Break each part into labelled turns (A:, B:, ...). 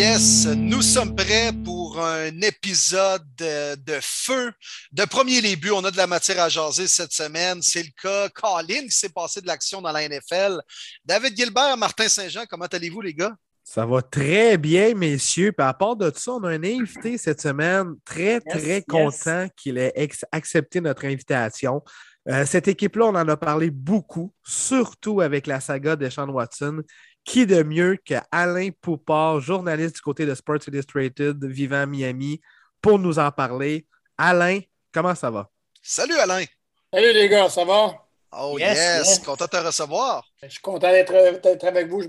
A: yes, nous sommes prêts pour un épisode de, feu. De premier début, on a de la matière à jaser cette semaine. C'est le cas. Colin qui s'est passé de l'action dans la NFL. David Gilbert, Martin Saint-Jean, comment allez-vous, les gars?
B: Ça va très bien, messieurs. Puis à part de ça, on a un invité cette semaine. Très, très content qu'il ait accepté notre invitation. Euh, cette équipe-là, on en a parlé beaucoup, surtout avec la saga de Sean Watson. Qui de mieux que Alain Poupard, journaliste du côté de Sports Illustrated, vivant à Miami, pour nous en parler? Alain, comment ça va?
A: Salut Alain!
C: Salut les gars, ça va?
A: Oh yes, content de te recevoir.
C: Je suis content d'être avec vous. Je,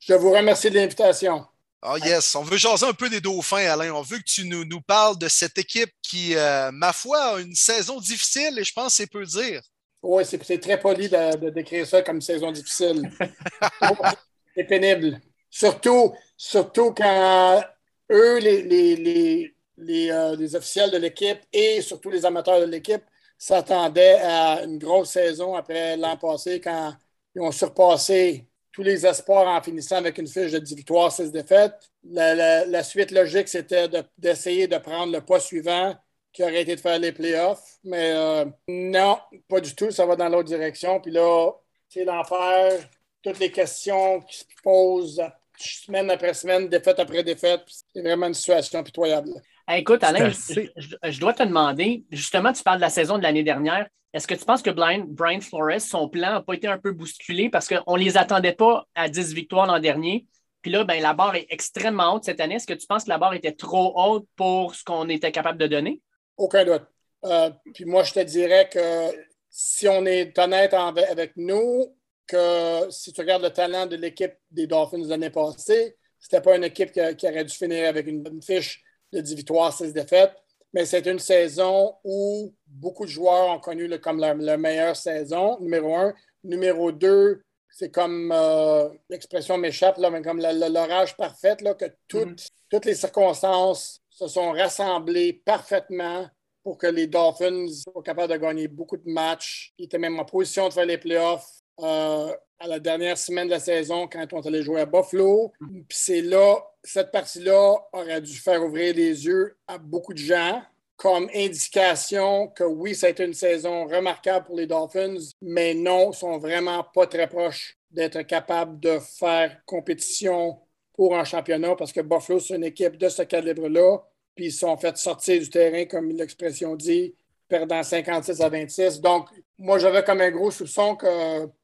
C: je vous remercie de l'invitation.
A: Oh yes, on veut jaser un peu des dauphins, Alain. On veut que tu nous, nous parles de cette équipe qui, euh, ma foi, a une saison difficile et je pense que c'est peu dire.
C: Oui, c'est très poli de, décrire ça comme saison difficile. c'est pénible. Surtout, surtout quand eux, les, les, les, euh, les officiels de l'équipe et surtout les amateurs de l'équipe s'attendaient à une grosse saison après l'an passé quand ils ont surpassé tous les espoirs en finissant avec une fiche de 10 victoires, 6 défaites. La, suite logique, c'était d'essayer de, prendre le pas suivant qui aurait été de faire les playoffs. Mais euh, non, pas du tout. Ça va dans l'autre direction. Puis là, c'est l'enfer. Toutes les questions qui se posent semaine après semaine, défaite après défaite. C'est vraiment une situation pitoyable.
D: écoute, Alain, je, dois te demander, justement, tu parles de la saison de l'année dernière. Est-ce que tu penses que Brian, Flores, son plan n'a pas été un peu bousculé parce qu'on ne les attendait pas à 10 victoires l'an dernier? Puis là, ben, la barre est extrêmement haute cette année. Est-ce que tu penses que la barre était trop haute pour ce qu'on était capable de donner?
C: Aucun doute. Euh, puis moi, je te dirais que si on est honnête avec nous, que si tu regardes le talent de l'équipe des Dolphins l'année passée, ce n'était pas une équipe qui, aurait dû finir avec une, bonne fiche de 10 victoires, 6 défaites, mais c'est une saison où beaucoup de joueurs ont connu le, comme leur, meilleure saison, numéro un. Numéro deux, c'est comme euh, l'expression m'échappe, mais comme l'orage parfait, là, que toutes, mm-hmm. toutes les circonstances se sont rassemblées parfaitement pour que les Dolphins soient capables de gagner beaucoup de matchs. Ils étaient même en position de faire les playoffs. Euh, à la dernière semaine de la saison quand on allait jouer à Buffalo. Puis c'est là, cette partie-là aurait dû faire ouvrir les yeux à beaucoup de gens comme indication que oui, ça a été une saison remarquable pour les Dolphins, mais non, sont vraiment pas très proches d'être capables de faire compétition pour un championnat parce que Buffalo, c'est une équipe de ce calibre-là. Puis ils sont fait sortir du terrain, comme l'expression dit, perdant 56 à 26. Donc, moi, j'avais comme un gros soupçon que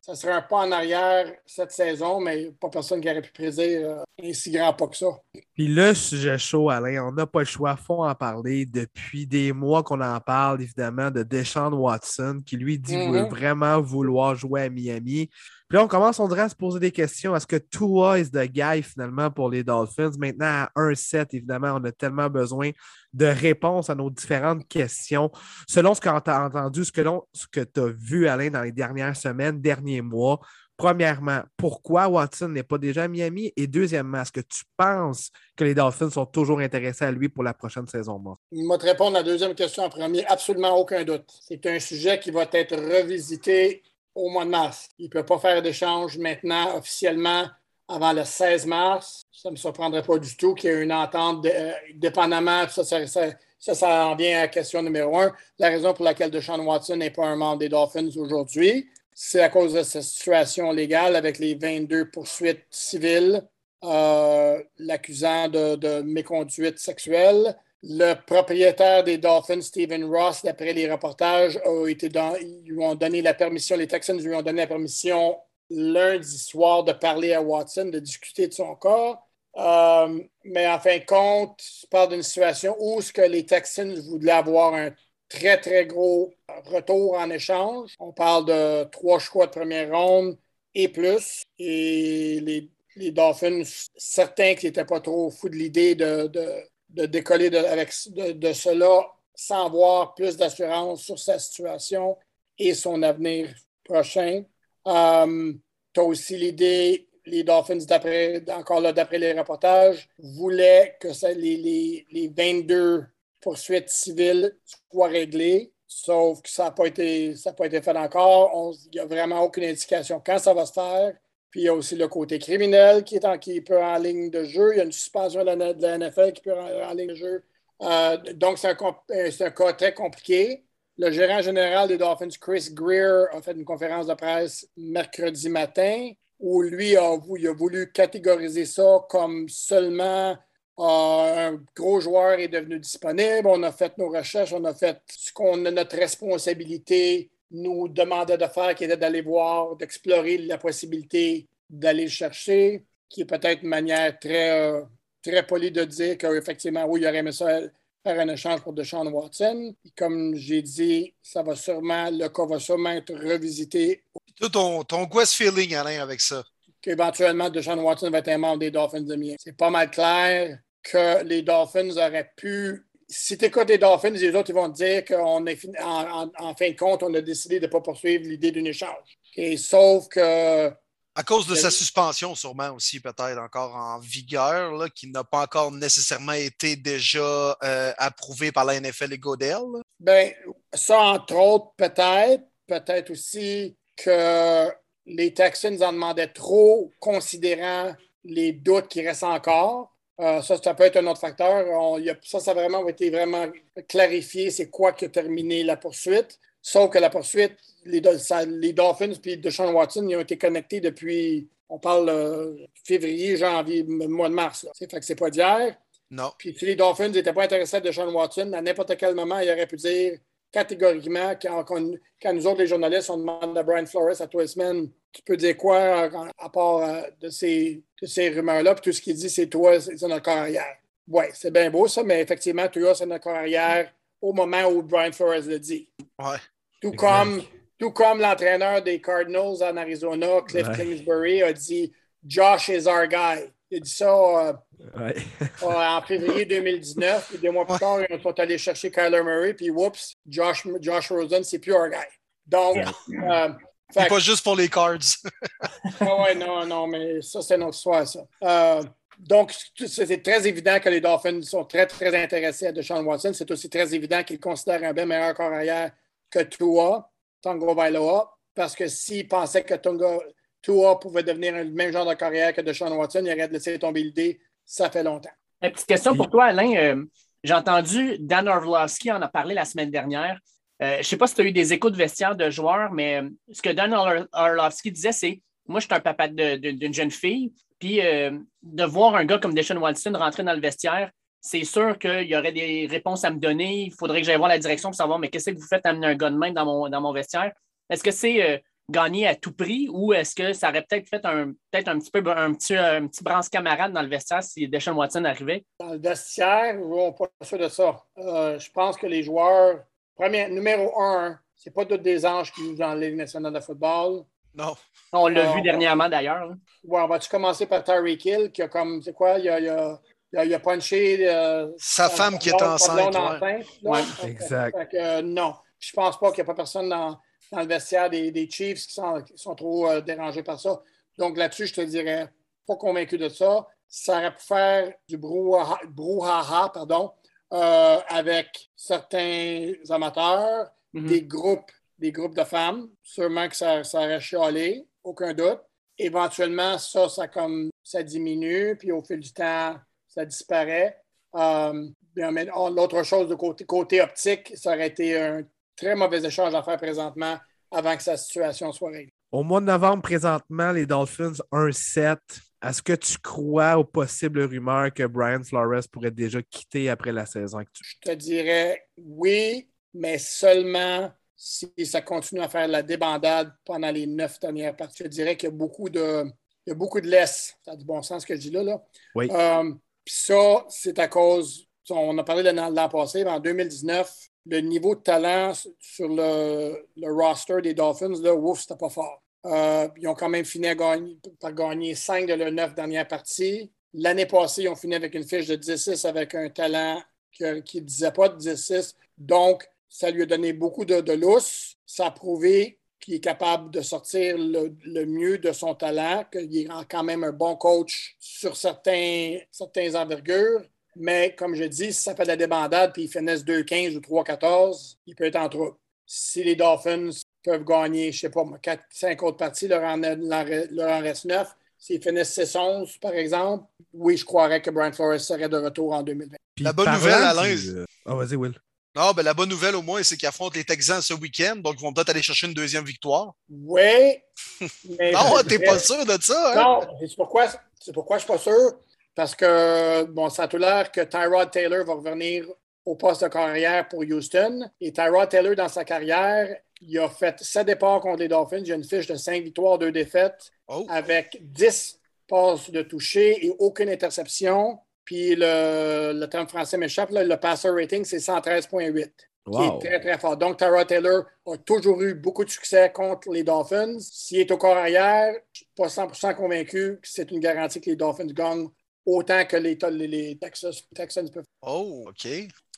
C: ça serait un pas en arrière cette saison, mais pas personne qui aurait pu prédire euh, un si grand pas que ça.
B: Puis le sujet chaud, Alain, on n'a pas le choix, faut en parler. Depuis des mois qu'on en parle, évidemment, de Deshaun Watson, qui lui dit mm-hmm. vraiment vouloir jouer à Miami. Là, on commence, on dirait, à se poser des questions. Est-ce que Tua est the guy finalement pour les Dolphins? Maintenant, à 1-7, évidemment, on a tellement besoin de réponses à nos différentes questions. Selon ce que tu as entendu, ce que, ce que tu as vu, Alain, dans les dernières semaines, derniers mois, premièrement, pourquoi Watson n'est pas déjà à Miami? Et deuxièmement, est-ce que tu penses que les Dolphins sont toujours intéressés à lui pour la prochaine saison?
C: Je vais te répondre à la deuxième question en premier. Absolument aucun doute. C'est un sujet qui va être revisité au mois de mars. Il ne peut pas faire d'échange maintenant officiellement avant le 16 mars. Ça ne me surprendrait pas du tout qu'il y ait une entente euh, dépendamment. Ça ça, ça, en vient à la question numéro un. La raison pour laquelle Deshaun Watson n'est pas un membre des Dolphins aujourd'hui, c'est à cause de cette situation légale avec les 22 poursuites civiles euh, l'accusant de, de méconduite sexuelle le propriétaire des Dolphins, Stephen Ross, d'après les reportages, a été dans, ils lui ont donné la permission, les Texans lui ont donné la permission lundi soir de parler à Watson, de discuter de son corps. Euh, mais en fin de compte, je parle d'une situation où ce que les Texans voulaient avoir un très, très gros retour en échange. On parle de trois choix de première ronde et plus. Et les, Dolphins, certains qui n'étaient pas trop fous de l'idée de décoller de, avec, de, cela sans avoir plus d'assurance sur sa situation et son avenir prochain. Euh, tu as aussi l'idée, les Dolphins, encore là, d'après les reportages, voulaient que ça, les, les, 22 poursuites civiles soient réglées, sauf que ça n'a pas, été, pas été fait encore. Il n'y a vraiment aucune indication quand ça va se faire. Puis il y a aussi le côté criminel qui, est en, peut en ligne de jeu. Il y a une suspension de la, NFL qui peut en, ligne de jeu. Euh, donc, c'est un, un, cas très compliqué. Le gérant général des Dolphins, Chris Greer, a fait une conférence de presse mercredi matin où lui a voulu catégoriser ça comme seulement euh, un gros joueur est devenu disponible. On a fait nos recherches, on a fait ce qu'on a notre responsabilité nous demandait de faire, qui était d'aller voir, d'explorer la possibilité d'aller le chercher, qui est peut-être une manière très, euh, très polie de dire qu'effectivement, oui, il aurait aimé ça faire un échange pour Deshaun Watson. comme j'ai dit, ça va sûrement, le cas va sûrement être revisité.
A: ton, ton West feeling, Alain, avec ça?
C: Qu'éventuellement, Deshaun Watson va être un membre des Dolphins de Miami. C'est pas mal clair que les Dolphins auraient pu si tu écoutes les Dolphins, les autres ils vont te dire qu'en en, fin de compte, on a décidé de ne pas poursuivre l'idée d'un échange. Et sauf que.
A: À cause de sa suspension, sûrement aussi, peut-être encore en vigueur, là, qui n'a pas encore nécessairement été déjà euh, approuvé par la NFL et Godel.
C: Bien, ça, entre autres, peut-être. Peut-être aussi que les Texans en demandaient trop, considérant les doutes qui restent encore. Euh, ça, ça peut être un autre facteur. ça, ça a vraiment été vraiment clarifié, c'est quoi qui a terminé la poursuite. Sauf que la poursuite, les, les Dolphins et Deshaun Watson, ils ont été connectés depuis, on parle euh, février, janvier, mois de mars. C'est fait que c'est pas d'hier.
A: Non.
C: Puis si les Dolphins n'étaient pas intéressés à Deshaun Watson, à n'importe quel moment, ils auraient pu dire catégoriquement, quand, quand, nous autres, les journalistes, on demande à Brian Flores à tous les semaines, tu peux dire quoi à, part euh, de ces, ces rumeurs-là, puis tout ce qu'il dit, c'est toi, c'est notre carrière. Oui, c'est bien beau ça, mais effectivement, toi, c'est notre carrière au moment où Brian Flores le dit.
A: Ouais.
C: Tout comme, tout comme l'entraîneur des Cardinals en Arizona, Cliff Kingsbury, a dit Josh is our guy. Il a dit ça euh, en février 2019. Puis deux mois plus tard, ils sont allés chercher Kyler Murray. Puis, whoops, Josh, Josh Rosen, c'est plus our guy. Donc, euh,
A: c'est pas juste pour les cards.
C: ah ouais, non, non, mais ça, c'est notre histoire, ça. Euh, donc, c'est très évident que les Dolphins sont très, très intéressés à Deshaun Watson. C'est aussi très évident qu'ils considèrent un bien meilleur corps arrière que Tua, Tongo Vailoa, parce que s'ils pensaient que Tonga, Tua pouvait devenir le même genre de carrière que Deshaun Watson, il aurait laissé tomber l'idée, ça fait longtemps.
D: Une petite question pour toi, Alain. Euh, j'ai entendu Dan Orlovsky en a parlé la semaine dernière. Euh, je ne sais pas si tu as eu des échos de vestiaire de joueurs, mais euh, ce que Dan Orlovsky disait, c'est moi, je suis un papa d'une jeune fille, puis de voir un gars comme Deshaun Watson rentrer dans le vestiaire, c'est sûr qu'il y aurait des réponses à me donner. Il faudrait que j'aille voir la direction pour savoir, mais qu'est-ce que vous faites amener un gars de main dans mon, dans mon vestiaire? Est-ce que c'est gagner à tout prix ou est-ce que ça aurait peut-être fait un, peut-être un petit peu un petit, un petit branche camarade dans le vestiaire si Deshaun Watson arrivait?
C: Dans le vestiaire, on pas sûr de ça. Euh, je pense que les joueurs, premier, numéro un, c'est pas tous des anges qui jouent dans la Ligue nationale de football.
A: Non.
D: On l'a vu euh, dernièrement d'ailleurs.
C: Ouais, on va-tu commencer par Tyreek Hill qui a comme, c'est quoi, il a, il a, il a, punché. Euh,
A: Sa femme qui est enceinte.
C: Ouais.
B: Exact.
C: non, je pense pas qu'il n'y a pas personne dans dans le vestiaire des, Chiefs qui sont, trop euh, dérangés par ça. Donc là-dessus, je te dirais, pas convaincu de ça. Ça aurait pu faire du brouhaha, pardon, euh, avec certains amateurs, mhm. des groupes, des groupes de femmes. Sûrement que ça, ça aurait chialé, aucun doute. Éventuellement, ça, ça comme ça diminue, puis au fil du temps, ça disparaît. Euh, l'autre chose de côté, côté optique, ça aurait été un très mauvais échange à faire présentement avant que sa situation soit réglée.
B: Au mois de novembre, présentement, les Dolphins 1-7. Est-ce que tu crois aux possibles rumeurs que Brian Flores pourrait déjà quitter après la saison actuelle?
C: Je te dirais oui, mais seulement si ça continue à faire la débandade pendant les neuf dernières parties. Je dirais qu'il y a beaucoup de, il y a beaucoup de laisse. Ça a du bon sens ce que je dis là. là.
B: Oui.
C: Euh, puis ça, c'est à cause, on a parlé de l'an passé, mais en 2019, le niveau de talent sur le, roster des Dolphins, là, ouf, c'était pas fort. Euh, ils ont quand même fini par gagner cinq de leurs neuf dernières parties. L'année passée, ils ont fini avec une fiche de 10-6 avec un talent qui ne disait pas de 10-6. Donc, ça lui a donné beaucoup de, de lousse. Ça a prouvé qu'il est capable de sortir le, mieux de son talent, qu'il est quand même un bon coach sur certains, certains envergures. Mais comme je dis, si ça fait de la débandade puis ils finissent 2-15 ou 3-14, il peut être en trouble. Si les Dolphins peuvent gagner, je ne sais pas, 4-5 autres parties, leur en, leur en reste 9. S'ils finissent 6-11, par exemple, oui, je croirais que Brian Flores serait de retour en 2020.
A: la bonne nouvelle, Alain. Euh,
B: ah, vas-y, Will.
A: Non, ben, la bonne nouvelle au moins, c'est qu'ils affrontent les Texans ce week-end, donc ils vont peut-être aller chercher une deuxième victoire.
C: Oui.
A: non, t'es pas sûr de ça.
C: Hein? Non, c'est pourquoi, pourquoi je suis pas sûr? Parce que, bon, ça a tout l'air que Tyrod Taylor va revenir au poste de carrière pour Houston. Et Tyrod Taylor, dans sa carrière, il a fait 7 départs contre les Dolphins. Il a une fiche de 5 victoires, 2 défaites, oh. avec 10 passes de toucher et aucune interception. Puis le, le terme français m'échappe, le passer rating, c'est 113,8. Qui est très, très fort. Donc, Tyrod Taylor a toujours eu beaucoup de succès contre les Dolphins. S'il est au corps arrière, je ne suis pas 100% convaincu que c'est une garantie que les Dolphins gagnent autant que les, les, Texans peuvent.
A: Oh, OK.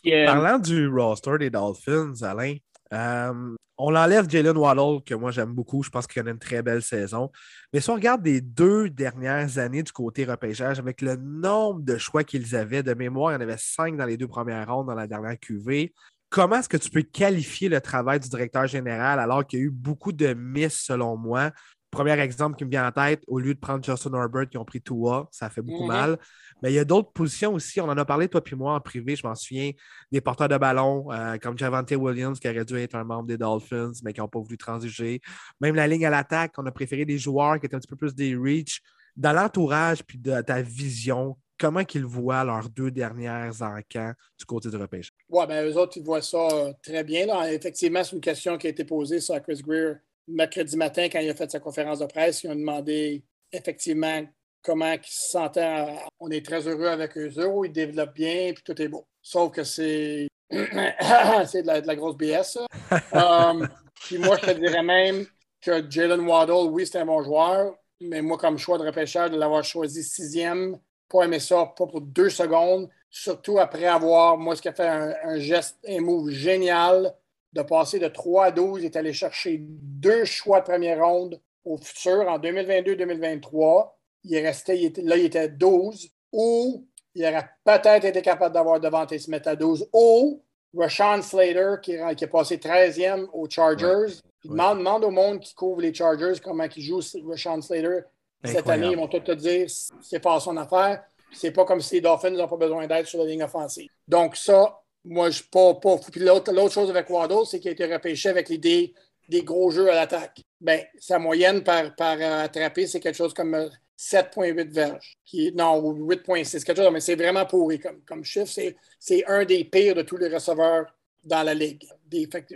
B: Parlant du roster des Dolphins, Alain, euh, on enlève Jalen Waddle, que moi j'aime beaucoup. Je pense qu'il a une très belle saison. Mais si on regarde les deux dernières années du côté repêchage, avec le nombre de choix qu'ils avaient, de mémoire, il y en avait cinq dans les deux premières rondes dans la dernière QV. Comment est-ce que tu peux qualifier le travail du directeur général alors qu'il y a eu beaucoup de miss selon moi? Premier exemple qui me vient en tête, au lieu de prendre Justin Herbert, qui ont pris Tua, ça fait beaucoup mhm. mal. Mais il y a d'autres positions aussi. On en a parlé, toi puis moi, en privé. Je m'en souviens des porteurs de ballon, euh, comme Javante Williams, qui aurait dû être un membre des Dolphins, mais qui n'ont pas voulu transiger. Même la ligne à l'attaque, on a préféré des joueurs qui étaient un petit peu plus des reach. Dans l'entourage puis de ta vision, comment qu'ils voient leurs deux dernières encans du côté du repêchage?
C: Oui, bien, eux autres, ils voient ça euh, très bien. Effectivement, c'est une question qui a été posée sur Chris Greer mercredi matin quand il a fait sa conférence de presse. Ils ont demandé effectivement comment ils se sentaient. On est très heureux avec eux autres, ils développent bien, puis tout est beau. Sauf que c'est c'est de, la, grosse BS. Um, puis moi, je te dirais même que Jalen Waddle, oui, c'est un bon joueur, mais moi, comme choix de repêchage, de l'avoir choisi sixième, pas aimer ça, pas pour deux secondes, surtout après avoir, moi, ce qui a fait un, geste, un move génial de passer de 3 à 12, il est allé chercher deux choix de première ronde au futur en 2022-2023 il est resté, là, il était 12, ou il aurait peut-être été capable d'avoir Devante Smith à 12, ou Rashawn Slater, qui, est passé 13e aux Chargers. Demande, au monde qui couvre les Chargers comment il joue Rashawn Slater. Cette année, ils vont tout te dire c'est pas son affaire. C'est pas comme si les Dolphins n'ont pas besoin d'aide sur la ligne offensive. Donc, ça, moi, je suis pas, pas Puis l'autre, chose avec Waddle, c'est qu'il a été repêché avec l'idée des gros jeux à l'attaque. Ben, sa moyenne par, par attraper, c'est quelque chose comme 7,8 verges. Qui, non, 8,6, quelque chose, mais c'est vraiment pourri comme, comme chiffre. C'est un des pires de tous les receveurs dans la ligue.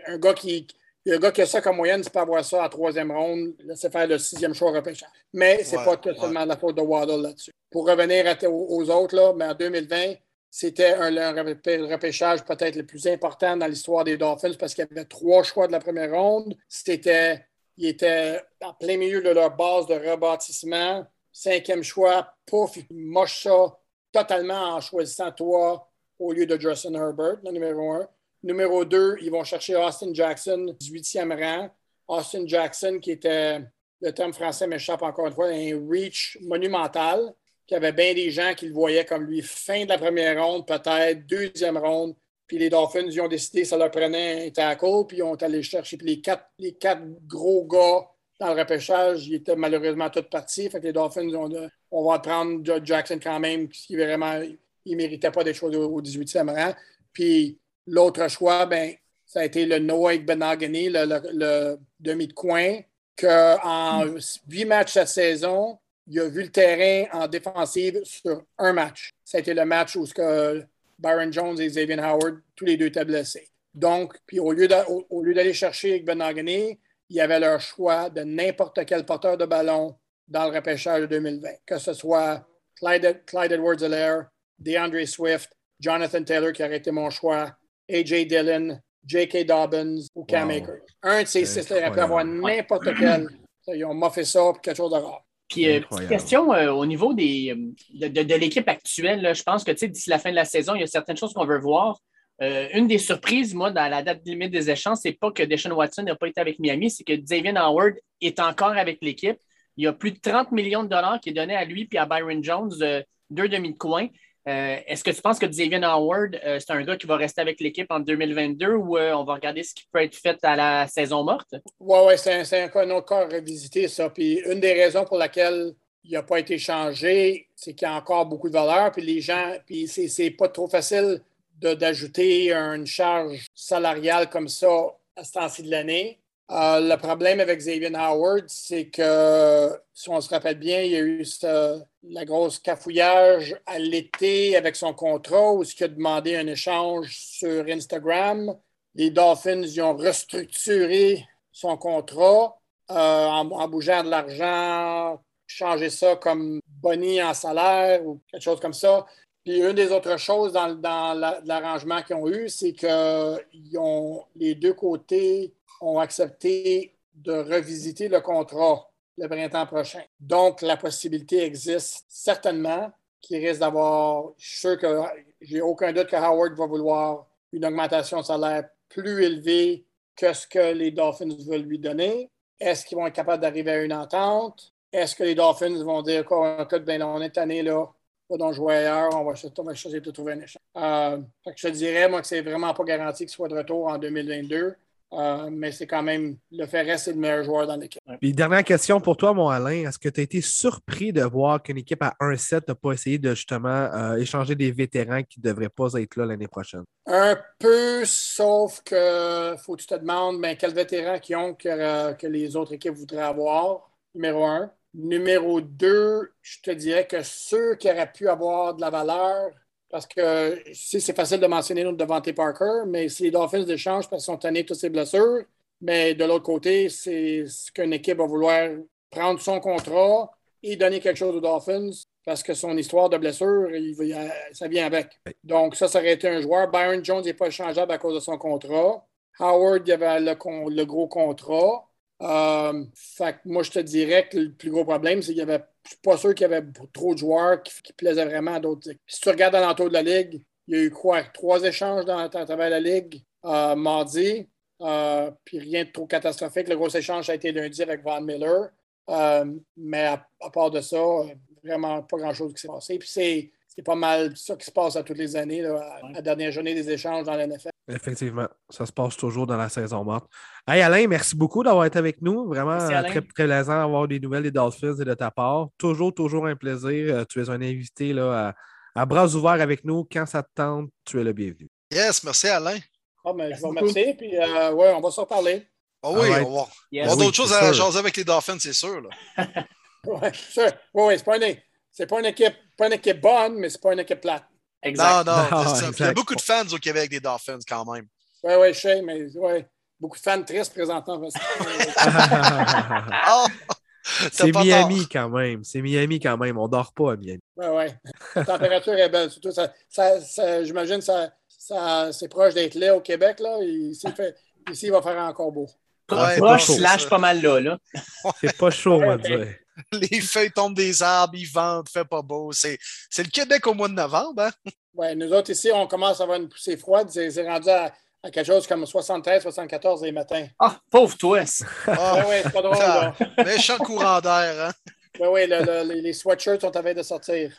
C: un, gars qui, un gars qui a ça comme moyenne, c'est pas avoir ça à troisième ronde, c'est faire le sixième choix repêchage. Mais c'est pas seulement la faute de Waddle là-dessus. Pour revenir aux autres, là, mais en 2020, c'était un, repêchage peut-être le plus important dans l'histoire des Dolphins parce qu'il y avait trois choix de la première ronde. C'était, il était en plein milieu de leur base de rebâtissement. Cinquième choix, pouf, il moche ça totalement en choisissant toi au lieu de Justin Herbert, le numéro un. Numéro deux, ils vont chercher Austin Jackson, 18e rang. Austin Jackson, qui était, le terme français m'échappe encore une fois, un reach monumental, qui avait bien des gens qui le voyaient comme lui fin de la première ronde, peut-être, deuxième ronde. Puis les Dolphins, ils ont décidé, ça leur prenait un tackle, puis ils ont allé chercher. Puis les quatre, les quatre gros gars dans le repêchage, il était malheureusement tout parti. Fait que les Dolphins, ont, on va prendre Jackson quand même, qui vraiment, il ne méritait pas des choses au 18e rang. Puis l'autre choix, ben, ça a été le Noah Benagani, le, le, demi de coin, qu'en huit matchs cette saison, il a vu le terrain en défensive sur un match. Été le match où que Byron Jones et Xavier Howard, tous les deux étaient blessés. Donc, puis au lieu d'aller chercher Benagani, il y avait leur choix de n'importe quel porteur de ballon dans le repêchage de 2020, que ce soit Clyde, Clyde Edwards-Helaire, DeAndre Swift, Jonathan Taylor, qui aurait été mon choix, A.J. Dillon, J.K. Dobbins ou Cam Akers. Un de ces six-là, il pu avoir n'importe quel. Ils ont moffé ça pour quelque chose de rare.
D: Puis, euh, petite question euh, au niveau des, euh, de, l'équipe actuelle, je pense que d'ici la fin de la saison, il y a certaines choses qu'on veut voir. Euh, une des surprises, moi, dans la date limite des échanges, c'est pas que Deshaun Watson n'a pas été avec Miami, c'est que Xavier Howard est encore avec l'équipe. Il y a plus de 30 millions de dollars qui est donné à lui et à Byron Jones, deux demi de coin. Est-ce que tu penses que Xavier Howard, c'est un gars qui va rester avec l'équipe en 2022 ou on va regarder ce qui peut être fait à la saison morte?
C: Oui, ouais, c'est un, un, autre cas à revisiter, ça. Puis une des raisons pour laquelle il n'a pas été changé, c'est qu'il y a encore beaucoup de valeur, puis les gens, puis c'est pas trop facile d'ajouter une charge salariale comme ça à ce temps-ci de l'année. Euh, le problème avec Xavier Howard, c'est que, si on se rappelle bien, il y a eu la grosse cafouillage à l'été avec son contrat où il a demandé un échange sur Instagram. Les Dolphins y ont restructuré son contrat euh, en, bougeant de l'argent, changer ça comme boni en salaire ou quelque chose comme ça. Une des autres choses dans, l'arrangement qu'ils ont eu, c'est que les deux côtés ont accepté de revisiter le contrat le printemps prochain. Donc, la possibilité existe certainement qu'il risque d'avoir. Je suis sûr que j'ai aucun doute que Howard va vouloir une augmentation de salaire plus élevée que ce que les Dolphins veulent lui donner. Est-ce qu'ils vont être capables d'arriver à une entente? Est-ce que les Dolphins vont dire quoi, ben, on est année là, pas d'en jouer ailleurs, on va, on va essayer de trouver un échange. Euh, je te dirais, moi, que c'est vraiment pas garanti qu'il soit de retour en 2022. Euh, mais c'est quand même le Ferret, c'est le meilleur joueur dans l'équipe.
B: Puis dernière question pour toi, mon Alain. Est-ce que tu as été surpris de voir qu'une équipe à 1-7 n'a pas essayé de justement euh, échanger des vétérans qui ne devraient pas être là l'année prochaine?
C: Un peu, sauf que faut que tu te demandes ben, quels vétérans qui ont que, que, les autres équipes voudraient avoir, numéro un. Numéro deux, je te dirais que ceux qui auraient pu avoir de la valeur, parce que c'est facile de mentionner notre Devante Parker, mais si les Dolphins d'échange parce qu'ils sont tannés toutes ces blessures, mais de l'autre côté, c'est ce qu'une équipe va vouloir prendre son contrat et donner quelque chose aux Dolphins parce que son histoire de blessure, ça vient avec. Donc, ça, ça aurait été un joueur. Byron Jones n'est pas échangeable à cause de son contrat. Howard, il avait le, gros contrat. Euh, fait moi, je te dirais que le plus gros problème, c'est qu'il y avait je suis pas sûr qu'il y avait trop de joueurs qui, plaisaient vraiment à d'autres équipes. Si tu regardes dans l'entour de la Ligue, il y a eu quoi? Trois échanges dans, à travers la Ligue euh, mardi, euh, puis rien de trop catastrophique. Le gros échange a été lundi avec Van Miller. Mais à, part de ça, vraiment pas grand-chose qui s'est passé. Puis c'est pas mal ça qui se passe à toutes les années, à la dernière journée des échanges dans l'NFL.
B: Effectivement, ça se passe toujours dans la saison morte. Hey Alain, merci beaucoup d'avoir été avec nous. Vraiment très, très plaisant d'avoir des nouvelles des Dolphins et de ta part. Toujours, toujours un plaisir. Euh, tu es un invité là, à, bras ouverts avec nous. Quand ça te tente, tu es le bienvenu.
A: Yes, merci Alain.
C: Ah, ben, je vous remercie. Puis, euh, ouais, on va s'en parler.
A: Oh oui, on va. Yes. On a d'autres choses à jaser avec les Dolphins, c'est sûr.
C: oui, sûr. Oui, oui, c'est pas une, c'est pas une équipe, pas une équipe bonne, mais c'est pas une équipe plate.
A: Exact. Non, non, Il y a beaucoup de fans au Québec des Dolphins quand même.
C: Oui, oui, je sais, mais ouais, beaucoup de fans tristes présentement.
A: oh,
B: c'est Miami quand même. C'est Miami quand même. On dort pas à Miami.
C: Oui, oui. La température est belle. Surtout, ça, ça, j'imagine ça, ça, c'est proche d'être là au Québec. Là. Ici, fait, ici, il va faire encore beau.
D: Ouais, proche, slash pas mal là. là.
B: C'est pas chaud, on va dire.
A: les feuilles tombent des arbres, ils vendent, fait pas beau. C'est, le Québec au mois de novembre. Hein?
C: Oui, nous autres ici, on commence à avoir une poussée froide. C'est, rendu à, quelque chose comme 73, 74 les matins.
D: Ah, pauvre toi!
C: Ah, oui, c'est pas drôle. Là.
A: Méchant courant d'air. Hein?
C: Oui, oui, les, sweatshirts sont à veille de sortir.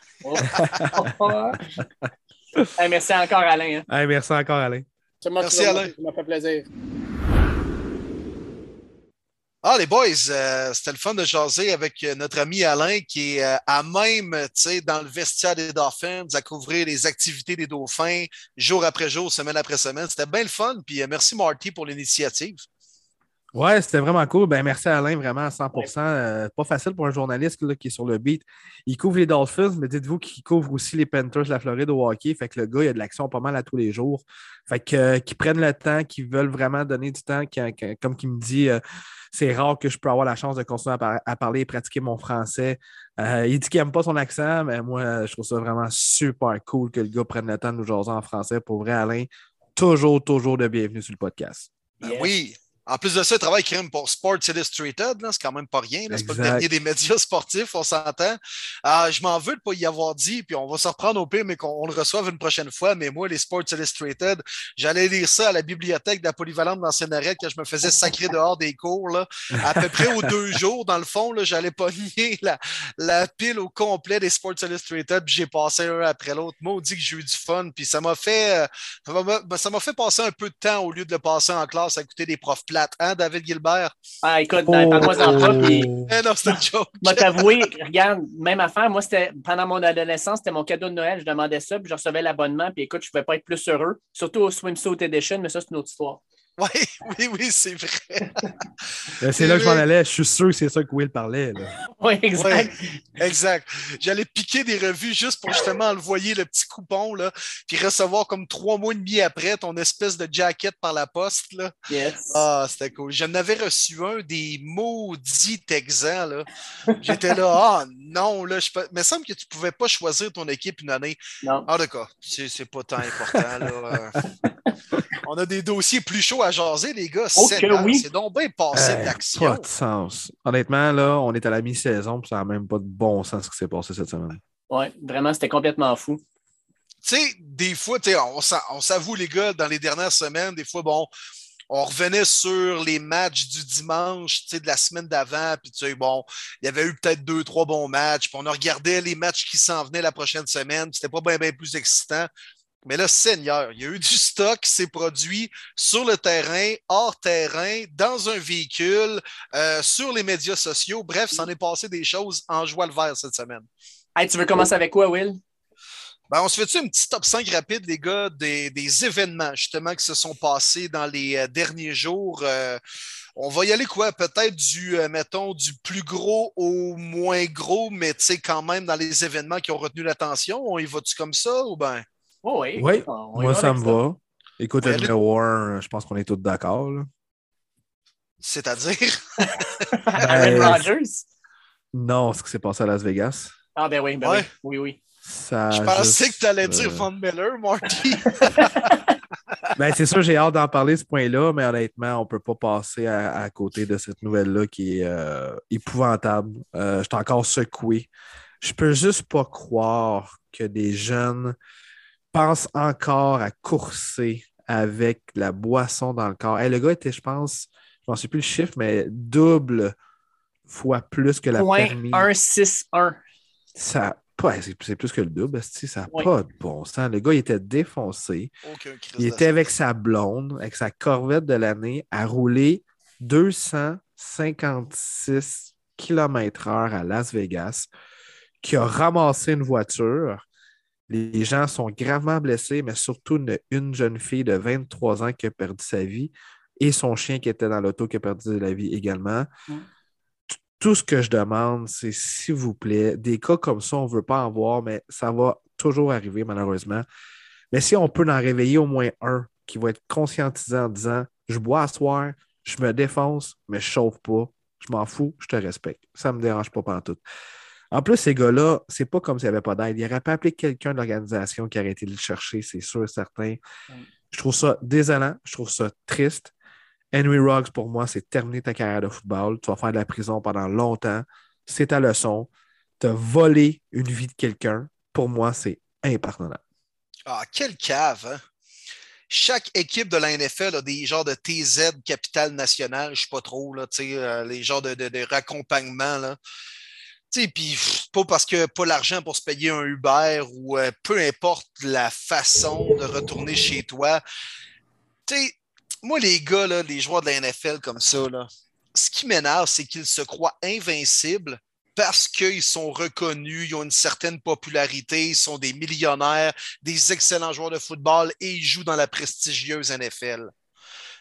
D: merci encore, Alain.
B: Hein. merci encore, Alain.
A: merci, Alain.
C: Ça m'a fait plaisir.
A: Ah, les boys, euh, c'était le fun de jaser avec euh, notre ami Alain qui est euh, à même, tu sais, dans le vestiaire des Dolphins, à couvrir les activités des Dauphins jour après jour, semaine après semaine. C'était bien le fun. Puis merci Marty pour l'initiative.
B: Ouais, c'était vraiment cool. Ben, merci Alain, vraiment à 100% Pas facile pour un journaliste qui est sur le beat. Il couvre les Dolphins, mais dites-vous qu'il couvre aussi les Panthers de la Floride au hockey. Fait que le gars, il a de l'action pas mal à tous les jours. Fait que qu'ils prennent le temps, qu'ils veulent vraiment donner du temps, comme qu'il me dit c'est rare que je peux avoir la chance de continuer à, parler et pratiquer mon français. Euh, il dit qu'il n'aime pas son accent, mais moi, je trouve ça vraiment super cool que le gars prenne le temps de nous jaser en français. Pour vrai, Alain, toujours, toujours de bienvenue sur le podcast.
A: Ben oui, En plus de ça, il travaille crème pour Sports Illustrated. C'est quand même pas rien. C'est pas le dernier des médias sportifs, on s'entend. Ah, je m'en veux de pas y avoir dit, puis on va se reprendre au pire, mais qu'on le reçoive une prochaine fois. Mais moi, les Sports Illustrated, j'allais lire ça à la bibliothèque de la polyvalente d'ancienne quand je me faisais sacrer dehors des cours. Là. À peu près aux deux jours, dans le fond, j'allais pas nier la, la, pile au complet des Sports Illustrated, puis j'ai passé un après l'autre. Moi, on dit que j'ai eu du fun, puis ça m'a fait, euh, ça m'a fait passer un peu de temps au lieu de le passer en classe à écouter des profs plate, hein, David Gilbert?
D: Ah, écoute, oh, parle-moi d'en pas. Puis...
A: Eh non, c'est une joke.
D: Moi, t'avouer, regarde, même affaire, moi, c'était pendant mon adolescence, c'était mon cadeau de Noël, je demandais ça, puis je recevais l'abonnement, puis écoute, je ne pouvais pas être plus heureux, surtout au Swimsuit Edition, mais ça, c'est une autre histoire.
A: Oui, oui, oui, c'est vrai.
B: Ben, c'est là que je m'en allais. Je suis sûr que c'est ça que Will parlait.
D: Oui, exact.
A: exact. J'allais piquer des revues juste pour justement envoyer le petit coupon, là, puis recevoir comme trois mois et demi après ton espèce de jacket par la poste. Là.
D: Yes.
A: Ah, c'était cool. J'en avais reçu un des maudits Texans. J'étais là, ah non, là, je... il me semble que tu ne pouvais pas choisir ton équipe une année.
D: Non.
A: Ah, d'accord. C'est pas tant important. Là. On a des dossiers plus chauds à jaser, les gars. C'est donc bien passé
B: euh,
A: d'action.
B: Pas de sens. Honnêtement, là, on est à la mi-saison, puis ça n'a même pas de bon sens ce qui s'est passé cette semaine.
D: Oui, vraiment, c'était complètement fou.
A: Tu sais, des fois, on, on s'avoue, les gars, dans les dernières semaines, des fois, bon, on revenait sur les matchs du dimanche de la semaine d'avant, puis tu sais, bon, il y avait eu peut-être deux, trois bons matchs, puis on regardait les matchs qui s'en venaient la prochaine semaine, c'était pas bien, bien plus excitant. Mais là, Seigneur, il y a eu du stock qui s'est produit sur le terrain, hors terrain, dans un véhicule, euh, sur les médias sociaux. Bref, s'en est passé des choses en joie le vert cette semaine.
D: Hey, tu veux commencer avec quoi, Will?
A: Ben, on se fait-tu un petit top 5 rapide, les gars, des, événements justement qui se sont passés dans les euh, derniers jours? Euh, on va y aller quoi? Peut-être du, mettons, du plus gros au moins gros, mais tu sais, quand même dans les événements qui ont retenu l'attention. On y va-tu comme ça ou ben?
D: Oh oui.
B: Oui, moi, ça me va. Écoute, le numéro 1, je pense qu'on est tous d'accord.
A: C'est-à-dire?
D: Aaron ben, Rodgers?
B: Non, ce qui s'est passé à Las Vegas.
D: Ah, ben oui, ben oui. Oui, oui.
A: je pensais que tu allais dire euh, Von Miller, Marty.
B: ben, c'est sûr, j'ai hâte d'en parler ce point-là, mais honnêtement, on ne peut pas passer à, côté de cette nouvelle-là qui est euh, épouvantable. Euh, je suis encore secoué. Je peux juste pas croire que des jeunes pense encore à courser avec la boisson dans le corps. le gars était, je pense, je ne sais plus le chiffre, mais double fois plus que la
D: Point permis. 161.
B: Ça, c'est plus que le double, ça n'a pas de bon sens. Le gars, il était défoncé. il était avec sa blonde, avec sa corvette de l'année, à rouler 256 km/h à Las Vegas, qui a ramassé une voiture les gens sont gravement blessés, mais surtout une, jeune fille de 23 ans qui a perdu sa vie et son chien qui était dans l'auto qui a perdu la vie également. Tout ce que je demande, c'est s'il vous plaît, des cas comme ça, on ne veut pas en voir, mais ça va toujours arriver malheureusement. Mais si on peut en réveiller au moins un qui va être conscientisant en disant Je bois à soir, je me défonce, mais je ne chauffe pas, je m'en fous, je te respecte. Ça ne me dérange pas pendant tout. En plus, ces gars-là, c'est pas comme s'il n'y avait pas d'aide. Il aurait pas appelé quelqu'un de l'organisation qui aurait été le chercher, c'est sûr et certain. Je trouve ça désolant, je trouve ça triste. Henry Ruggs, pour moi, c'est terminer ta carrière de football. Tu vas faire de la prison pendant longtemps. C'est ta leçon. Tu as volé une vie de quelqu'un. Pour moi, c'est impardonnable.
A: Ah, quel cave, hein? chaque équipe de la NFL a des genres de TZ Capital National, je ne sais pas trop, là, euh, les genres de, de, de raccompagnement. Là puis pas parce que pas l'argent pour se payer un Uber ou euh, peu importe la façon de retourner chez toi. sais, moi, les gars, les joueurs de la NFL comme ça, là, ce qui m'énerve, c'est qu'ils se croient invincibles parce qu'ils sont reconnus, ils ont une certaine popularité, ils sont des millionnaires, des excellents joueurs de football et ils jouent dans la prestigieuse NFL.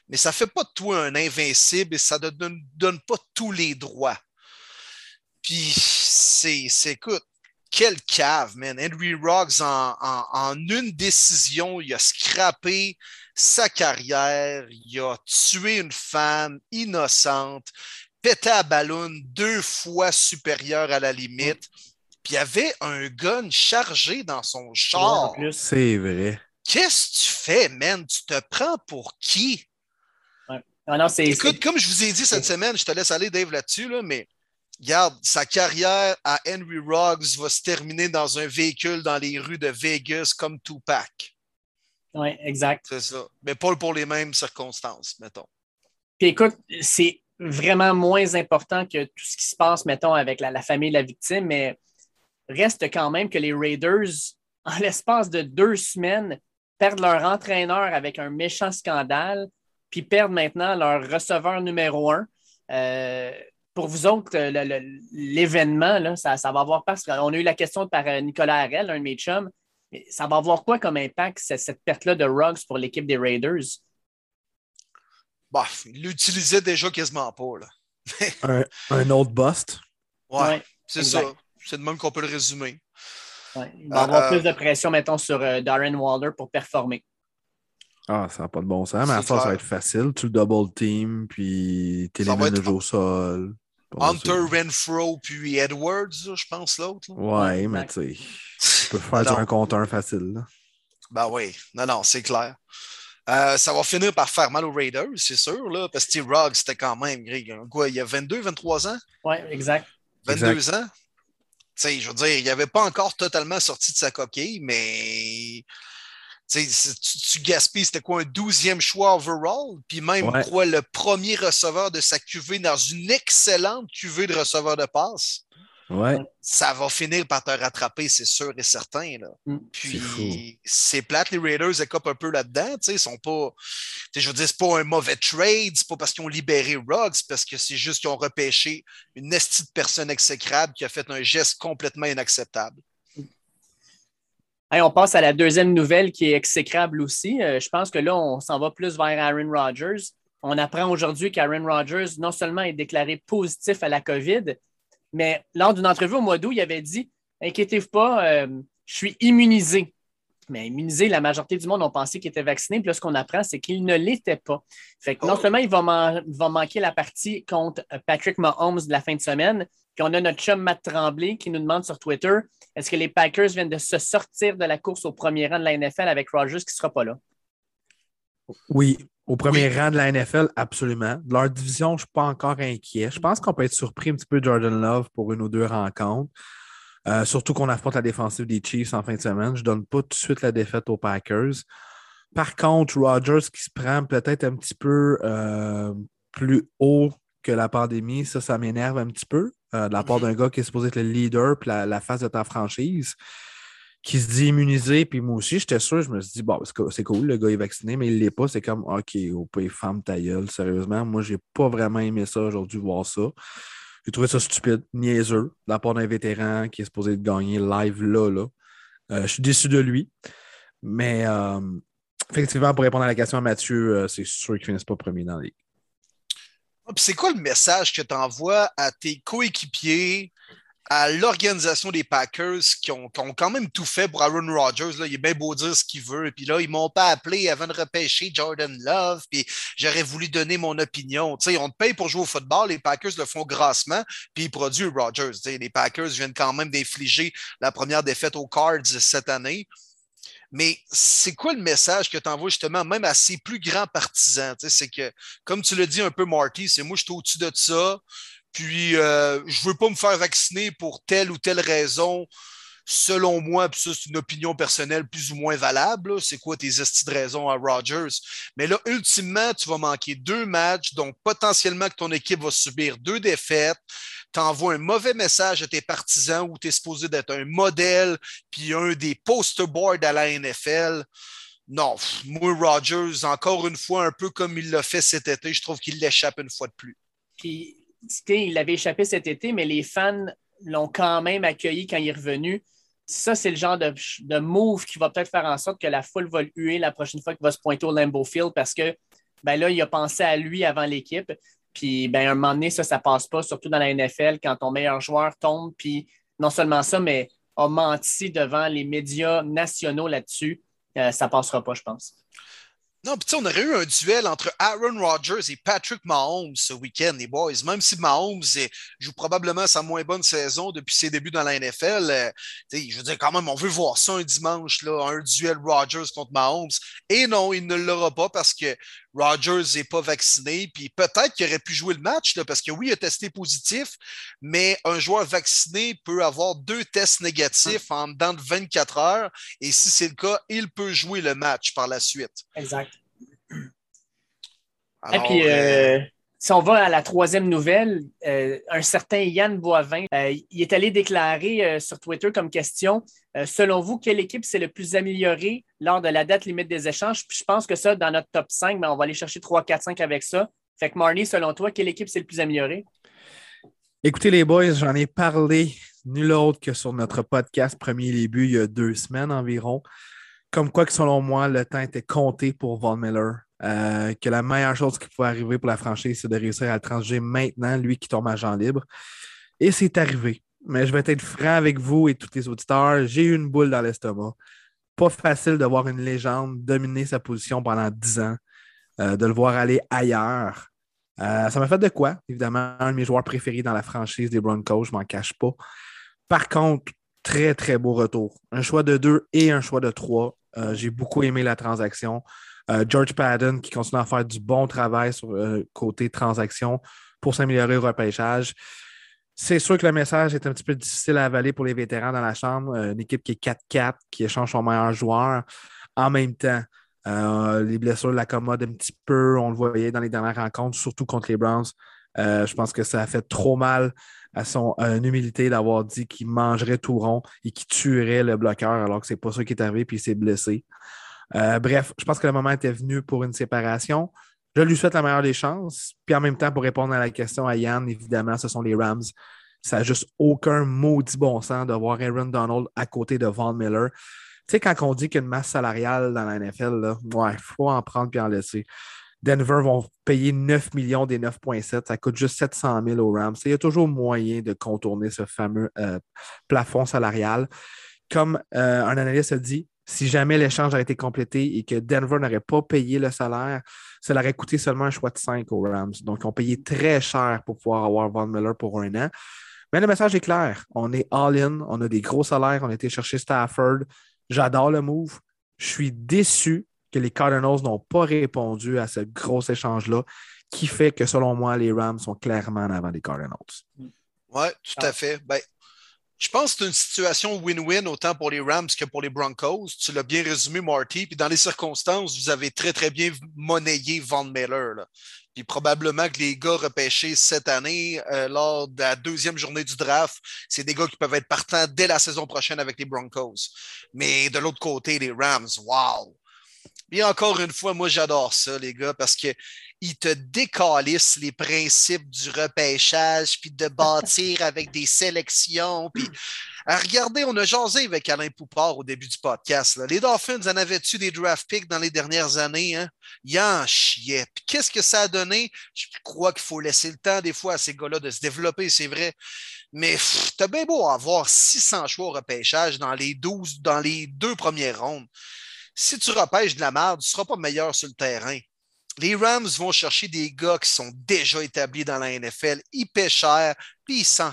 A: Mais ça ne fait pas de toi un invincible et ça ne donne pas tous les droits. Puis c'est, écoute, quel cave, man. Henry Roggs, en, une décision, il a scrappé sa carrière, il a tué une femme innocente, pété à ballon deux fois supérieur à la limite, puis il y avait un gun chargé dans son char.
B: C'est vrai.
A: Qu'est-ce que tu fais, man? Tu te prends pour qui?
D: non,
A: Écoute, comme je vous ai dit cette semaine, je te laisse aller, Dave, là-dessus, là, mais regarde, sa carrière à Henry Ruggs va se terminer dans un véhicule dans les rues de Vegas comme Tupac.
D: Oui, exact.
A: C'est ça. Mais pas pour les mêmes circonstances, mettons.
D: Puis écoute, c'est vraiment moins important que tout ce qui se passe, mettons, avec la, famille de la victime, mais reste quand même que les Raiders, en l'espace de deux semaines, perdent leur entraîneur avec un méchant scandale, puis perdent maintenant leur receveur numéro un. Euh, pour vous autres, l'événement, ça, ça, va avoir parce qu'on a eu la question par euh, Nicolas Harel, un de mes chums. Ça va avoir quoi comme impact, cette, perte-là de Ruggs pour l'équipe des Raiders?
A: Bah, il l'utilisait déjà quasiment pas.
B: un, un, autre bust?
A: Ouais, c'est ça. C'est de même qu'on peut le résumer.
D: il va avoir euh, plus de pression, mettons, sur euh, Darren Waller pour performer.
B: Ah, ça n'a pas de bon sens, mais à ça, ça va être facile. Tu le double team, puis t'élimines le jeu au sol.
A: Hunter Renfro puis Edwards, je pense, l'autre.
B: Ouais, mais tu sais, tu peux faire un compteur facile. Là.
A: Ben oui, non, non, c'est clair. Euh, ça va finir par faire mal aux Raiders, c'est sûr, là, parce que Ruggs, c'était quand même, quoi, il y a 22, 23 ans?
D: Oui, exact.
A: 22 ans? Tu sais, je veux dire, il n'avait pas encore totalement sorti de sa coquille, mais tu, gaspilles, c'était quoi, un douzième choix overall? Puis même, quoi, le premier receveur de sa QV dans une excellente QV de receveur de passe.
B: Ouais.
A: Ça va finir par te rattraper, c'est sûr et certain. Là. Mm. Puis c'est plate, les Raiders écopent un peu là-dedans. Ils sont pas. Je veux dire, c'est pas un mauvais trade, c'est pas parce qu'ils ont libéré Ruggs, parce que c'est juste qu'ils ont repêché une estie de personne exécrable qui a fait un geste complètement inacceptable
D: on passe à la deuxième nouvelle qui est exécrable aussi. Euh, je pense que là, on s'en va plus vers Aaron Rodgers. On apprend aujourd'hui qu'Aaron Rodgers, non seulement est déclaré positif à la COVID, mais lors d'une entrevue au mois d'août, il avait dit Inquiétez-vous pas, euh, je suis immunisé. Mais immunisé, la majorité du monde ont pensé qu'il était vacciné. Puis là, ce qu'on apprend, c'est qu'il ne l'était pas. Fait que non oh. seulement il va, va, manquer la partie contre Patrick Mahomes de la fin de semaine, puis on a notre chum Matt Tremblay qui nous demande sur Twitter est-ce que les Packers viennent de se sortir de la course au premier rang de la NFL avec Rogers qui ne sera pas là?
B: Oui, au premier rang de la NFL, absolument. De leur division, je ne suis pas encore inquiet. Je pense qu'on peut être surpris un petit peu de Jordan Love pour une ou deux rencontres. Euh, surtout qu'on affronte la défensive des Chiefs en fin de semaine. Je ne donne pas tout de suite la défaite aux Packers. Par contre, Rogers qui se prend peut-être un petit peu euh, plus haut que la pandémie, ça, ça m'énerve un petit peu. Euh, de la part d'un gars qui est supposé être le leader puis la, face de ta franchise, qui se dit immunisé. Puis moi aussi, j'étais sûr, je me suis dit, bon, c'est cool, le gars est vacciné, mais il ne l'est pas. C'est comme, OK, au pays, femme ta gueule, sérieusement. Moi, j'ai pas vraiment aimé ça aujourd'hui, voir ça. J'ai trouvé ça stupide, niaiseux, de la part d'un vétéran qui est supposé de gagner live là. là. Euh, je suis déçu de lui. Mais euh, effectivement, pour répondre à la question à Mathieu, c'est sûr qu'il ne finisse pas premier dans les
A: c'est quoi le message que tu envoies à tes coéquipiers, à l'organisation des Packers qui ont, quand même tout fait pour Aaron Rodgers. Là, il est bien beau dire ce qu'il veut. Puis là, ils m'ont pas appelé avant de repêcher Jordan Love. Puis j'aurais voulu donner mon opinion. sais, on te paye pour jouer au football. Les Packers le font grassement. Puis ils produisent Rodgers. les Packers viennent quand même d'infliger la première défaite aux Cards cette année. Mais c'est quoi le message que tu envoies justement même à ses plus grands partisans? C'est que, comme tu l'as dit un peu, Marty, c'est moi, je suis au-dessus de ça. Puis, euh, je ne veux pas me faire vacciner pour telle ou telle raison. Selon moi, puis ça, c'est une opinion personnelle plus ou moins valable. C'est quoi tes estis de raison à Rogers? Mais là, ultimement, tu vas manquer deux matchs, donc potentiellement que ton équipe va subir deux défaites tu envoies un mauvais message à tes partisans où tu es supposé d'être un modèle puis un des poster boards à la NFL. Non, moi, Rogers, encore une fois, un peu comme il l'a fait cet été, je trouve qu'il l'échappe une fois de plus.
D: Puis, il avait échappé cet été, mais les fans l'ont quand même accueilli quand il est revenu. Ça, c'est le genre de, de move qui va peut-être faire en sorte que la foule va le huer la prochaine fois qu'il va se pointer au Lambeau Field parce que ben là, il a pensé à lui avant l'équipe. Puis, ben, un moment donné, ça, ça passe pas, surtout dans la NFL, quand ton meilleur joueur tombe, puis non seulement ça, mais a menti devant les médias nationaux là-dessus, euh, ça passera pas, je pense.
A: Non, puis on aurait eu un duel entre Aaron Rodgers et Patrick Mahomes ce week-end, les boys. Même si Mahomes joue probablement sa moins bonne saison depuis ses débuts dans la NFL, euh, je veux dire, quand même, on veut voir ça un dimanche, là, un duel Rodgers contre Mahomes. Et non, il ne l'aura pas parce que Rogers n'est pas vacciné, puis peut-être qu'il aurait pu jouer le match, là, parce que oui, il a testé positif, mais un joueur vacciné peut avoir deux tests négatifs en dedans de 24 heures, et si c'est le cas, il peut jouer le match par la suite.
D: Exact. et puis, euh, si on va à la troisième nouvelle, euh, un certain Yann Boivin, euh, il est allé déclarer euh, sur Twitter comme question selon vous, quelle équipe s'est le plus améliorée lors de la date limite des échanges? Je pense que ça, dans notre top 5, ben, on va aller chercher 3, 4, 5 avec ça. Fait que Marnie, selon toi, quelle équipe s'est le plus améliorée?
B: Écoutez, les boys, j'en ai parlé nul autre que sur notre podcast Premier Début il y a deux semaines environ. Comme quoi que selon moi, le temps était compté pour Von Miller. Euh, que la meilleure chose qui pouvait arriver pour la franchise, c'est de réussir à le transiger maintenant, lui qui tombe à Jean libre. Et c'est arrivé. Mais je vais être franc avec vous et tous les auditeurs. J'ai eu une boule dans l'estomac. Pas facile de voir une légende dominer sa position pendant 10 ans, euh, de le voir aller ailleurs. Euh, ça m'a fait de quoi? Évidemment, un de mes joueurs préférés dans la franchise des Broncos, je m'en cache pas. Par contre, très, très beau retour. Un choix de deux et un choix de trois. J'ai beaucoup aimé la transaction. Euh, George Padden qui continue à faire du bon travail sur le euh, côté transaction pour s'améliorer au repêchage. C'est sûr que le message est un petit peu difficile à avaler pour les vétérans dans la chambre. Euh, une équipe qui est 4-4, qui échange son meilleur joueur. En même temps, les blessures l'accommodent un petit peu. On le voyait dans les dernières rencontres, surtout contre les Browns. je pense que ça a fait trop mal à son humilité d'avoir dit qu'il mangerait tout rond et qu'il tuerait le bloqueur alors que c'est pas ça qui est arrivé puis il s'est blessé. Euh, bref, je pense que le moment était venu pour une séparation. Je lui souhaite la meilleure des chances. Puis en même temps, pour répondre à la question à Yann, évidemment, ce sont les Rams. Ça n'a juste aucun maudit bon sens de voir Aaron Donald à côté de Von Miller. Tu sais, quand on dit qu'une masse salariale dans la NFL, il faut en prendre puis en laisser. Denver vont payer 9 millions des 9,7. Ça coûte juste 700 000 aux Rams. Il y a toujours moyen de contourner ce fameux euh, plafond salarial. Comme euh, un analyste a dit, si jamais l'échange a été complété et que Denver n'aurait pas payé le salaire, ça leur aurait coûté seulement un choix de 5 aux Rams. Donc, ils ont payé très cher pour pouvoir avoir Von Miller pour un an. Mais le message est clair. On est all-in, on a des gros salaires, on a été chercher Stafford. J'adore le move. Je suis déçu que les Cardinals n'ont pas répondu à ce gros échange-là, qui fait que, selon moi, les Rams sont clairement en avant des Cardinals.
A: Oui, tout à fait. Ben, je pense que c'est une situation win-win autant pour les Rams que pour les Broncos. Tu l'as bien résumé, Marty. Puis dans les circonstances, vous avez très, très bien monnayé Von Miller. Puis probablement que les gars repêchés cette année, euh, lors de la deuxième journée du draft, c'est des gars qui peuvent être partants dès la saison prochaine avec les Broncos. Mais de l'autre côté, les Rams, wow! Et encore une fois, moi, j'adore ça, les gars, parce que ils te décalissent les principes du repêchage, puis de bâtir avec des sélections. Puis, euh, regardez, on a jasé avec Alain Poupard au début du podcast. Les Dolphins en avaient-tu des draft picks dans les dernières années? Hein? Ils en. Puis qu'est-ce que ça a donné? Je crois qu'il faut laisser le temps des fois à ces gars-là de se développer, c'est vrai. Mais t'as bien beau avoir 600 choix au repêchage dans les 12, dans les deux premières rondes. Si tu repêches de la merde, tu ne seras pas meilleur sur le terrain. Les Rams vont chercher des gars qui sont déjà établis dans la NFL, hyper cher, puis ils s'en.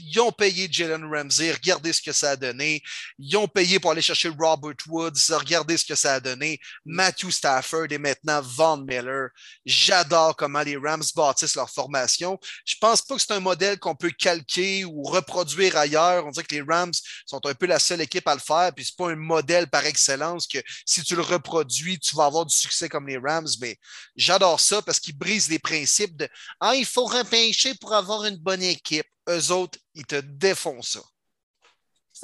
A: Ils ont payé Jalen Ramsey, regardez ce que ça a donné. Ils ont payé pour aller chercher Robert Woods, regardez ce que ça a donné. Matthew Stafford et maintenant Von Miller. J'adore comment les Rams bâtissent leur formation. Je pense pas que c'est un modèle qu'on peut calquer ou reproduire ailleurs. On dirait que les Rams sont un peu la seule équipe à le faire, puis c'est pas un modèle par excellence que si tu le reproduis, tu vas avoir du succès comme les Rams. Mais j'adore ça parce qu'ils brisent les principes de Ah, il faut repêcher pour avoir une bonne équipe. Eux autres, ils te défoncent ça.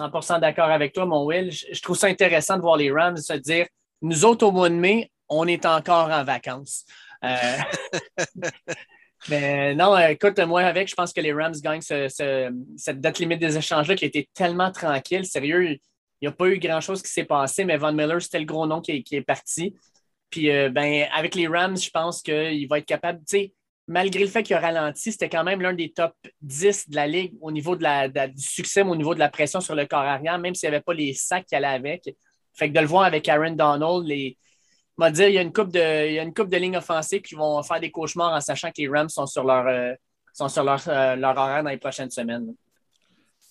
D: 100% d'accord avec toi, mon Will. Je, trouve ça intéressant de voir les Rams se dire nous autres, au mois de mai, on est encore en vacances. Euh, mais non, écoute, moi, avec, je pense que les Rams gagnent cette date limite des échanges-là qui a été tellement tranquille. Sérieux, il n'y a pas eu grand-chose qui s'est passé, mais Von Miller, c'était le gros nom qui, est parti. Puis, euh, ben, avec les Rams, je pense qu'il va être capable, tu sais, malgré le fait qu'il a ralenti, c'était quand même l'un des top 10 de la Ligue au niveau de la, du succès, au niveau de la pression sur le corps arrière, même s'il n'y avait pas les sacs qui allaient avec. Fait que de le voir avec Aaron Donald, les, m'a dire, il y a une coupe de, il y a une coupe de lignes offensives qui vont faire des cauchemars en sachant que les Rams sont sur leur, euh, sont sur leur, euh, leur, horaire dans les prochaines semaines.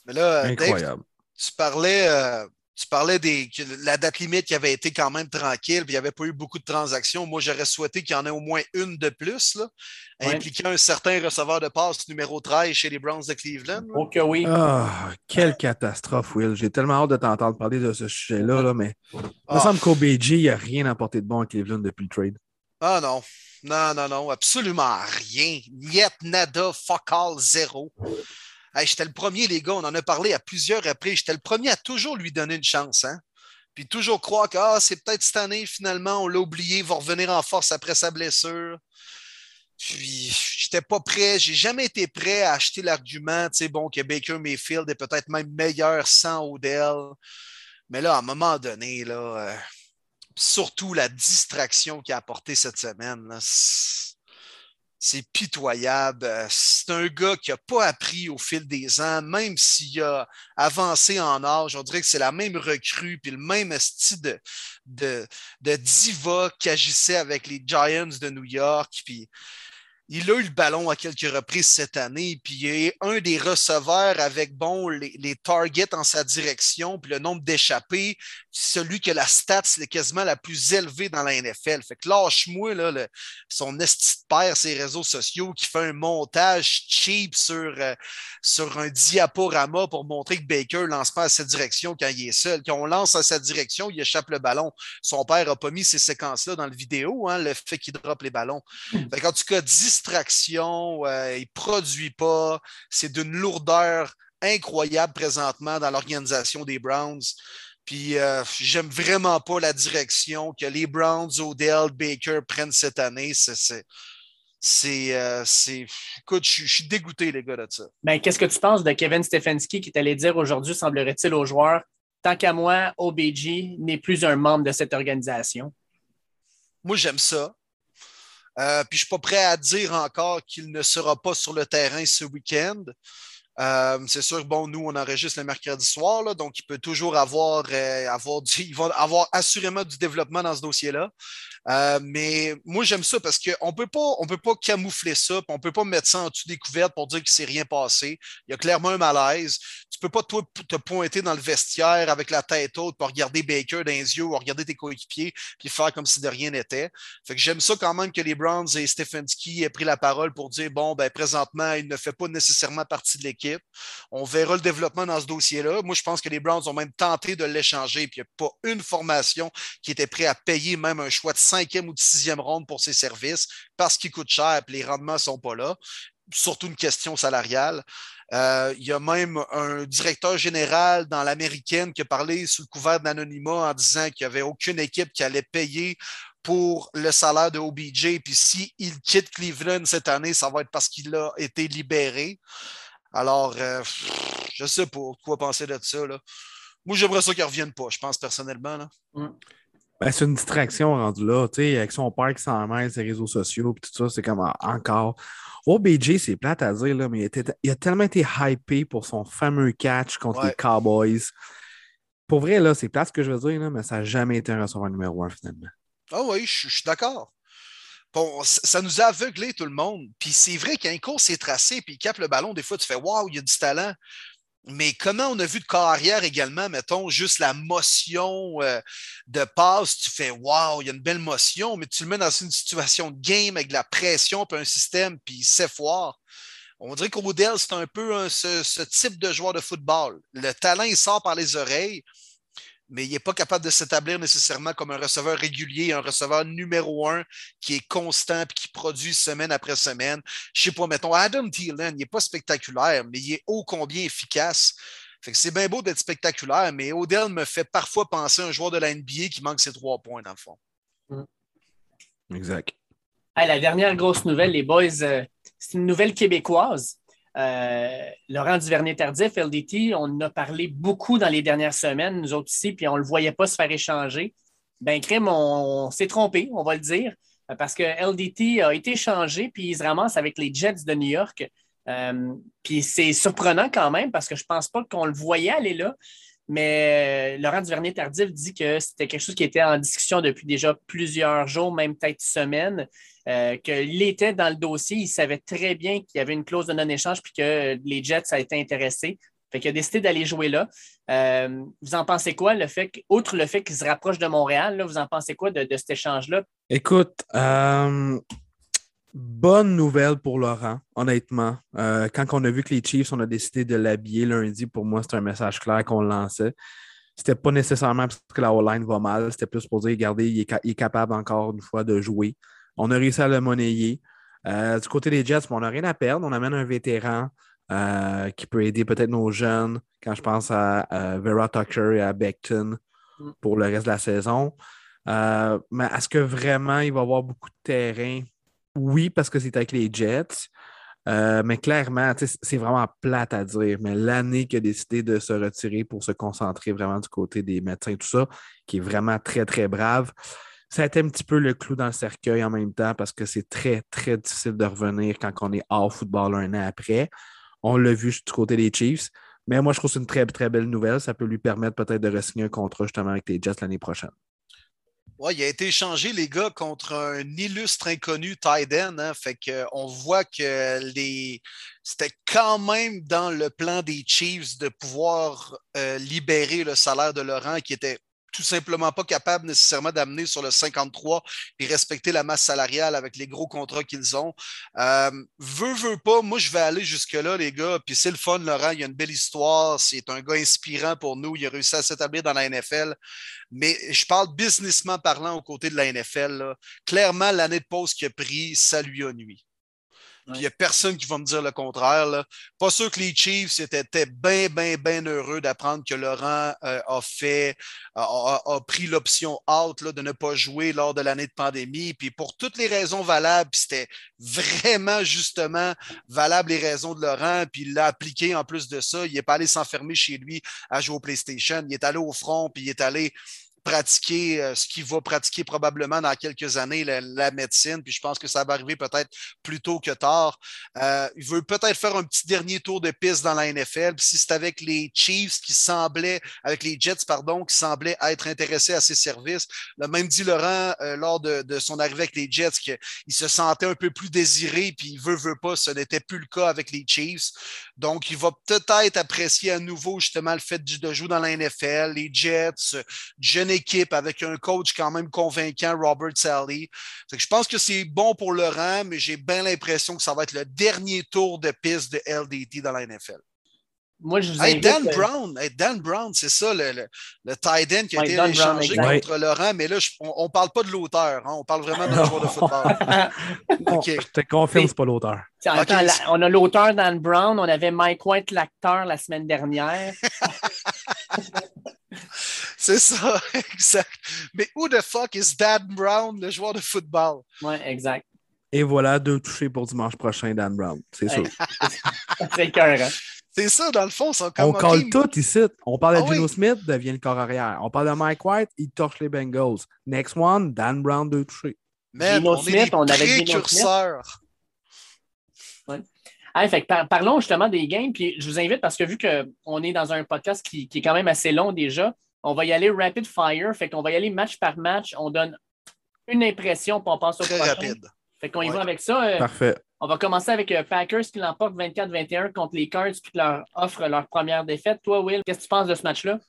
A: Mais là, Incroyable. tu parlais, euh, tu parlais des, que la date limite qui avait été quand même tranquille, puis il n'y avait pas eu beaucoup de transactions. Moi, j'aurais souhaité qu'il y en ait au moins une de plus, là, impliquant un certain receveur de passe numéro 13 chez les Browns de Cleveland.
D: Ok, oui.
B: Ah, quelle catastrophe, Will. J'ai tellement hâte de t'entendre parler de ce sujet-là, là, mais il me semble qu'OBG, il n'y a rien apporté de bon à Cleveland depuis le trade.
A: Ah non. Non, non, non, absolument rien. Niet, nada, fuck all, zéro. J'étais le premier, les gars, on en a parlé à plusieurs reprises. J'étais le premier à toujours lui donner une chance. Hein? Puis toujours croire que ah, c'est peut-être cette année, finalement, on l'a oublié, il va revenir en force après sa blessure. Puis, j'étais pas prêt, j'ai jamais été prêt à acheter l'argument, tu sais, bon, que Baker Mayfield est peut-être même meilleur sans Odell. Mais là, à un moment donné, là, euh, surtout la distraction qu'il a apportée cette semaine, c'est pitoyable. C'est un gars qui n'a pas appris au fil des ans, même s'il a avancé en âge. On dirait que c'est la même recrue, puis le même style de, de, de diva qui agissait avec les Giants de New York. Puis il a eu le ballon à quelques reprises cette année, puis il est un des receveurs avec bon les, targets en sa direction, puis le nombre d'échappées, celui que la stat c'est quasiment la plus élevée dans la NFL. Fait que lâche-moi là, son esti de père, ses réseaux sociaux, qui fait un montage cheap sur, euh, sur un diaporama pour montrer que Baker lance pas à cette direction quand il est seul. Quand on lance à cette direction, il échappe le ballon. Son père n'a pas mis ces séquences-là dans le vidéo, hein, le fait qu'il droppe les ballons. Hmm. Fait en tout cas, distraction, euh, il ne produit pas. C'est d'une lourdeur incroyable présentement dans l'organisation des Browns. Puis euh, j'aime vraiment pas la direction que les Browns, Odell, Baker prennent cette année. C'est, c'est, euh, écoute, je, suis dégoûté, les gars, de ça.
D: Ben, qu'est-ce que tu penses de Kevin Stefanski qui t'allait dire aujourd'hui, semblerait-il aux joueurs, tant qu'à moi, OBG n'est plus un membre de cette organisation?
A: Moi, j'aime ça. Euh, puis je ne suis pas prêt à dire encore qu'il ne sera pas sur le terrain ce week-end. Euh, c'est sûr, bon, nous, on enregistre le mercredi soir, donc il peut toujours avoir, euh, avoir du, il va avoir assurément du développement dans ce dossier-là. Euh, mais moi, j'aime ça parce qu'on ne peut pas camoufler ça, on ne peut pas mettre ça en dessous des couvertes pour dire qu'il ne s'est rien passé. Il y a clairement un malaise. Tu ne peux pas, toi, te pointer dans le vestiaire avec la tête haute pour regarder Baker dans les yeux ou regarder tes coéquipiers puis faire comme si de rien n'était. J'aime ça quand même que les Browns et Stefanski aient pris la parole pour dire bon, ben présentement, il ne fait pas nécessairement partie de l'équipe. On verra le développement dans ce dossier-là. Moi, je pense que les Browns ont même tenté de l'échanger, puis il n'y a pas une formation qui était prête à payer même un choix de cinquième ou de sixième ronde pour ses services parce qu'il coûte cher et les rendements ne sont pas là. Surtout une question salariale. Euh, il y a même un directeur général dans l'américaine qui a parlé sous le couvert d'anonymat en disant qu'il n'y avait aucune équipe qui allait payer pour le salaire de OBJ. Puis s'il quitte Cleveland cette année, ça va être parce qu'il a été libéré. Alors, euh, je ne sais pas quoi penser de ça. Là. Moi, j'aimerais ça qu'il ne revienne pas, je pense personnellement. Là.
B: Mm. Ben, c'est une distraction rendue là, tu sais, avec son père qui s'en mêle, ses réseaux sociaux, tout ça, c'est comme encore. OBJ, c'est plate à dire, là, mais il, a tellement été hypé pour son fameux catch contre les Cowboys. Pour vrai, là, c'est plate ce que je veux dire, là, mais ça n'a jamais été un receveur numéro un finalement.
A: Ah oui, je suis d'accord. Bon, ça nous a aveuglé tout le monde. Puis c'est vrai qu'un course est tracé, puis il capte le ballon, des fois, tu fais Waouh, il y a du talent. Mais comment on a vu de carrière également, mettons, juste la motion euh, de passe, tu fais Waouh, il y a une belle motion, mais tu le mets dans une situation de game avec de la pression, puis un système, puis il s'effoire. On dirait qu'Odell, c'est un peu ce, type de joueur de football. Le talent, il sort par les oreilles, mais il n'est pas capable de s'établir nécessairement comme un receveur régulier, un receveur numéro un qui est constant et qui produit semaine après semaine. Je ne sais pas, mettons, Adam Thielen, il n'est pas spectaculaire, mais il est ô combien efficace. c'est bien beau d'être spectaculaire, mais Odell me fait parfois penser à un joueur de la NBA qui manque ses trois points, dans le fond.
B: Exact.
D: la dernière grosse nouvelle, les boys, euh, c'est une nouvelle québécoise. Euh, Laurent Duvernay-Tardif, LDT, on en a parlé beaucoup dans les dernières semaines, nous autres ici, puis on ne le voyait pas se faire échanger. Ben, Crème, on, s'est trompé, on va le dire, parce que LDT a été échangé, puis il se ramasse avec les Jets de New York. Euh, puis c'est surprenant quand même, parce que je ne pense pas qu'on le voyait aller là. Mais Laurent Duvernay-Tardif dit que c'était quelque chose qui était en discussion depuis déjà plusieurs jours, même peut-être semaines. Euh, qu'il était dans le dossier, il savait très bien qu'il y avait une clause de non-échange puis que les Jets a été intéressés. Fait qu'il a décidé d'aller jouer là. Euh, vous en pensez quoi, le fait outre le fait qu'il se rapproche de Montréal, vous en pensez quoi de, cet échange-là?
B: Écoute, euh, bonne nouvelle pour Laurent, honnêtement. Euh, quand on a vu que les Chiefs, on a décidé de l'habiller lundi, pour moi, c'était un message clair qu'on lançait. C'était pas nécessairement parce que la O-line va mal, c'était plus pour dire, regardez, il est, capable encore une fois de jouer. On a réussi à le monnayer. du côté des Jets, on n'a rien à perdre. On amène un vétéran. Euh, qui peut aider peut-être nos jeunes quand je pense à, Vera Tucker et à Beckton pour le reste de la saison. Euh, mais est-ce que vraiment il va avoir beaucoup de terrain? Oui, parce que c'est avec les Jets. Euh, mais clairement, c'est vraiment plate à dire. Mais l'année qu'il a décidé de se retirer pour se concentrer vraiment du côté des médecins, tout ça, qui est vraiment très, très brave, ça a été un petit peu le clou dans le cercueil en même temps parce que c'est très, très difficile de revenir quand on est hors football un an après. On l'a vu du côté des Chiefs. Mais moi, je trouve que c'est une très, très belle nouvelle. Ça peut lui permettre peut-être de re-signer un contrat justement avec les Jets l'année prochaine.
A: Il a été échangé, les gars, contre un illustre inconnu, Tyden. Hein. Fait qu'on voit que les... c'était quand même dans le plan des Chiefs de pouvoir euh, libérer le salaire de Laurent qui était tout simplement pas capable nécessairement d'amener sur le 53 et respecter la masse salariale avec les gros contrats qu'ils ont. Euh, veux, veux pas, moi je vais aller jusque-là, les gars. Puis c'est le fun, Laurent. Il y a une belle histoire. C'est un gars inspirant pour nous. Il a réussi à s'établir dans la NFL. Mais je parle businessment parlant aux côtés de la NFL. Clairement, l'année de pause qu'il a pris, ça lui a nuit il n'y a personne qui va me dire le contraire. Pas sûr que les Chiefs étaient bien, bien, bien heureux d'apprendre que Laurent euh, a fait, a, pris l'option out de ne pas jouer lors de l'année de pandémie. Puis pour toutes les raisons valables, c'était vraiment justement valable les raisons de Laurent. Puis il l'a appliqué en plus de ça. Il n'est pas allé s'enfermer chez lui à jouer au PlayStation. Il est allé au front, puis il est allé pratiquer euh, ce qu'il va pratiquer probablement dans quelques années, la, médecine. Puis je pense que ça va arriver peut-être plus tôt que tard. Euh, il veut peut-être faire un petit dernier tour de piste dans la NFL. Puis si c'est avec les Chiefs qui semblaient, avec les Jets, pardon, qui semblaient être intéressés à ses services. Le même dit Laurent euh, lors de, son arrivée avec les Jets qu'il se sentait un peu plus désiré, puis il veut, veut pas. Ce n'était plus le cas avec les Chiefs. Donc, il va peut-être apprécier à nouveau justement le fait de jouer dans la NFL, les Jets, jeune équipe avec un coach quand même convaincant, Robert Sally. je pense que c'est bon pour Laurent, mais j'ai bien l'impression que ça va être le dernier tour de piste de LDT dans la NFL.
D: Moi, je vous
A: hey, Dan, Brown, Dan Brown, c'est ça, le, le, le tight end qui a été échangé contre Laurent, mais là, on ne parle pas de l'auteur, hein, on parle vraiment d'un joueur de football.
B: okay. Je te confirme, ce n'est pas l'auteur.
D: on a l'auteur Dan Brown, on avait Mike White, l'acteur, la semaine dernière.
A: C'est ça, exact. Mais who the fuck is Dan Brown, le joueur de football?
D: Oui, exact.
B: Et voilà, deux touchés pour dimanche prochain, Dan Brown. C'est sûr.
D: C'est cœur, hein?
A: C'est ça, dans le fond.
B: on colle tout ici. On parle de ah Gino Smith, devient le corps arrière. On parle de Mike White, il torche les Bengals. Next one, Dan Brown, deux touchés.
A: Mais on Smith, est on avait précurseurs.
D: Ah, fait, parlons justement des games. Puis je vous invite parce que vu qu'on est dans un podcast qui, qui, est quand même assez long déjà, on va y aller rapid fire. Fait qu'on va y aller match par match. On donne une impression, puis on passe au
A: Très rapide.
D: Fait qu'on y va avec ça.
B: Euh, Parfait.
D: On va commencer avec euh, Packers qui l'emportent 24-21 contre les Cards qui leur offre leur première défaite. Toi, Will, qu'est-ce que tu penses de ce match-là?